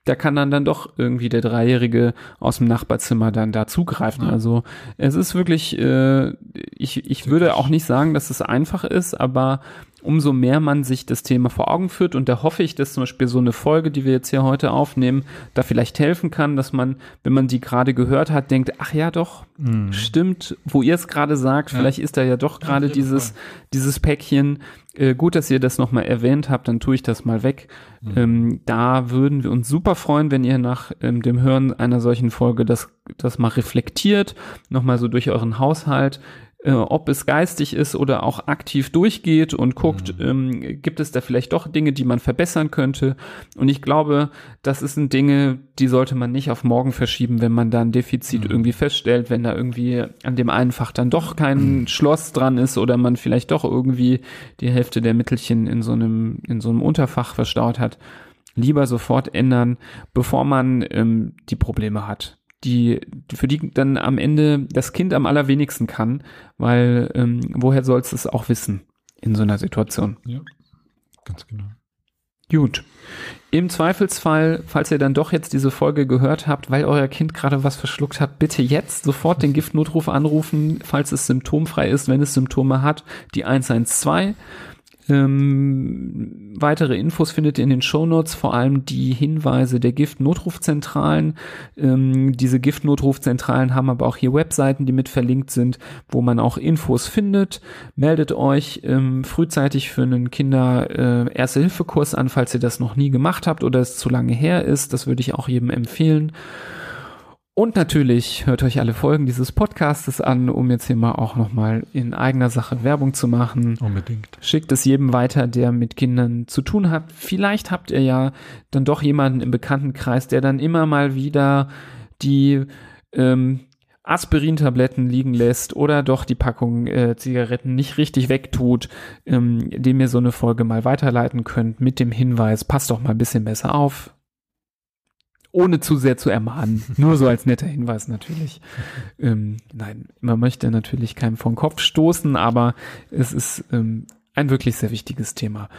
da kann dann dann doch irgendwie der Dreijährige aus dem Nachbarzimmer dann da zugreifen. Ja. Also es ist wirklich, äh, ich, ich würde auch nicht sagen, dass es einfach ist, aber umso mehr man sich das Thema vor Augen führt. Und da hoffe ich, dass zum Beispiel so eine Folge, die wir jetzt hier heute aufnehmen, da vielleicht helfen kann, dass man, wenn man die gerade gehört hat, denkt, ach ja, doch, mhm. stimmt, wo ihr es gerade sagt, ja. vielleicht ist da ja doch gerade ja, dieses, dieses Päckchen. Äh, gut, dass ihr das nochmal erwähnt habt, dann tue ich das mal weg. Mhm. Ähm, da würden wir uns super freuen, wenn ihr nach ähm, dem Hören einer solchen Folge das, das mal reflektiert, nochmal so durch euren Haushalt äh, ob es geistig ist oder auch aktiv durchgeht und guckt, mhm. ähm, gibt es da vielleicht doch Dinge, die man verbessern könnte. Und ich glaube, das sind Dinge, die sollte man nicht auf morgen verschieben, wenn man da ein Defizit mhm. irgendwie feststellt, wenn da irgendwie an dem einen Fach dann doch kein mhm. Schloss dran ist oder man vielleicht doch irgendwie die Hälfte der Mittelchen in so einem, in so einem Unterfach verstaut hat. Lieber sofort ändern, bevor man ähm, die Probleme hat die, für die dann am Ende das Kind am allerwenigsten kann, weil ähm, woher soll es es auch wissen in so einer Situation? Ja, ganz genau. Gut. Im Zweifelsfall, falls ihr dann doch jetzt diese Folge gehört habt, weil euer Kind gerade was verschluckt hat, bitte jetzt sofort den Giftnotruf anrufen, falls es symptomfrei ist, wenn es Symptome hat, die 112. Ähm, weitere Infos findet ihr in den Shownotes, vor allem die Hinweise der Gift-Notrufzentralen. Ähm, diese Gift-Notrufzentralen haben aber auch hier Webseiten, die mit verlinkt sind, wo man auch Infos findet. Meldet euch ähm, frühzeitig für einen Kinder-Erste-Hilfe-Kurs äh, an, falls ihr das noch nie gemacht habt oder es zu lange her ist. Das würde ich auch jedem empfehlen. Und natürlich hört euch alle Folgen dieses Podcastes an, um jetzt hier mal auch nochmal in eigener Sache Werbung zu machen. Unbedingt. Schickt es jedem weiter, der mit Kindern zu tun hat. Vielleicht habt ihr ja dann doch jemanden im Bekanntenkreis, der dann immer mal wieder die ähm, Aspirin-Tabletten liegen lässt oder doch die Packung äh, Zigaretten nicht richtig wegtut, ähm, dem ihr so eine Folge mal weiterleiten könnt mit dem Hinweis, passt doch mal ein bisschen besser auf, ohne zu sehr zu ermahnen. Nur so als netter Hinweis natürlich. Ähm, nein, man möchte natürlich keinem vor den Kopf stoßen, aber es ist ähm, ein wirklich sehr wichtiges Thema.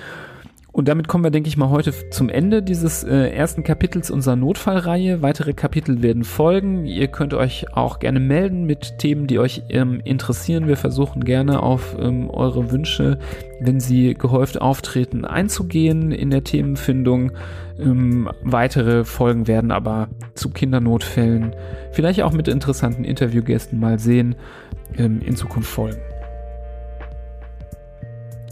Und damit kommen wir, denke ich mal, heute zum Ende dieses äh, ersten Kapitels unserer Notfallreihe. Weitere Kapitel werden folgen. Ihr könnt euch auch gerne melden mit Themen, die euch ähm, interessieren. Wir versuchen gerne auf ähm, eure Wünsche, wenn sie gehäuft auftreten, einzugehen in der Themenfindung. Ähm, weitere Folgen werden aber zu Kindernotfällen, vielleicht auch mit interessanten Interviewgästen mal sehen, ähm, in Zukunft folgen.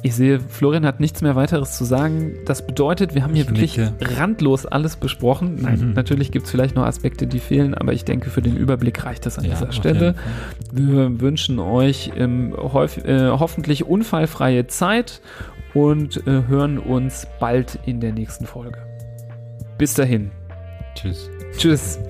Ich sehe, Florian hat nichts mehr weiteres zu sagen. Das bedeutet, wir haben hier Ich wirklich nicke. randlos alles besprochen. Nein, Mhm. natürlich gibt es vielleicht noch Aspekte, die fehlen, aber ich denke, für den Überblick reicht das an Ja, dieser Stelle. Wir wünschen euch ähm, äh, hoffentlich unfallfreie Zeit und äh, hören uns bald in der nächsten Folge. Bis dahin. Tschüss. Tschüss.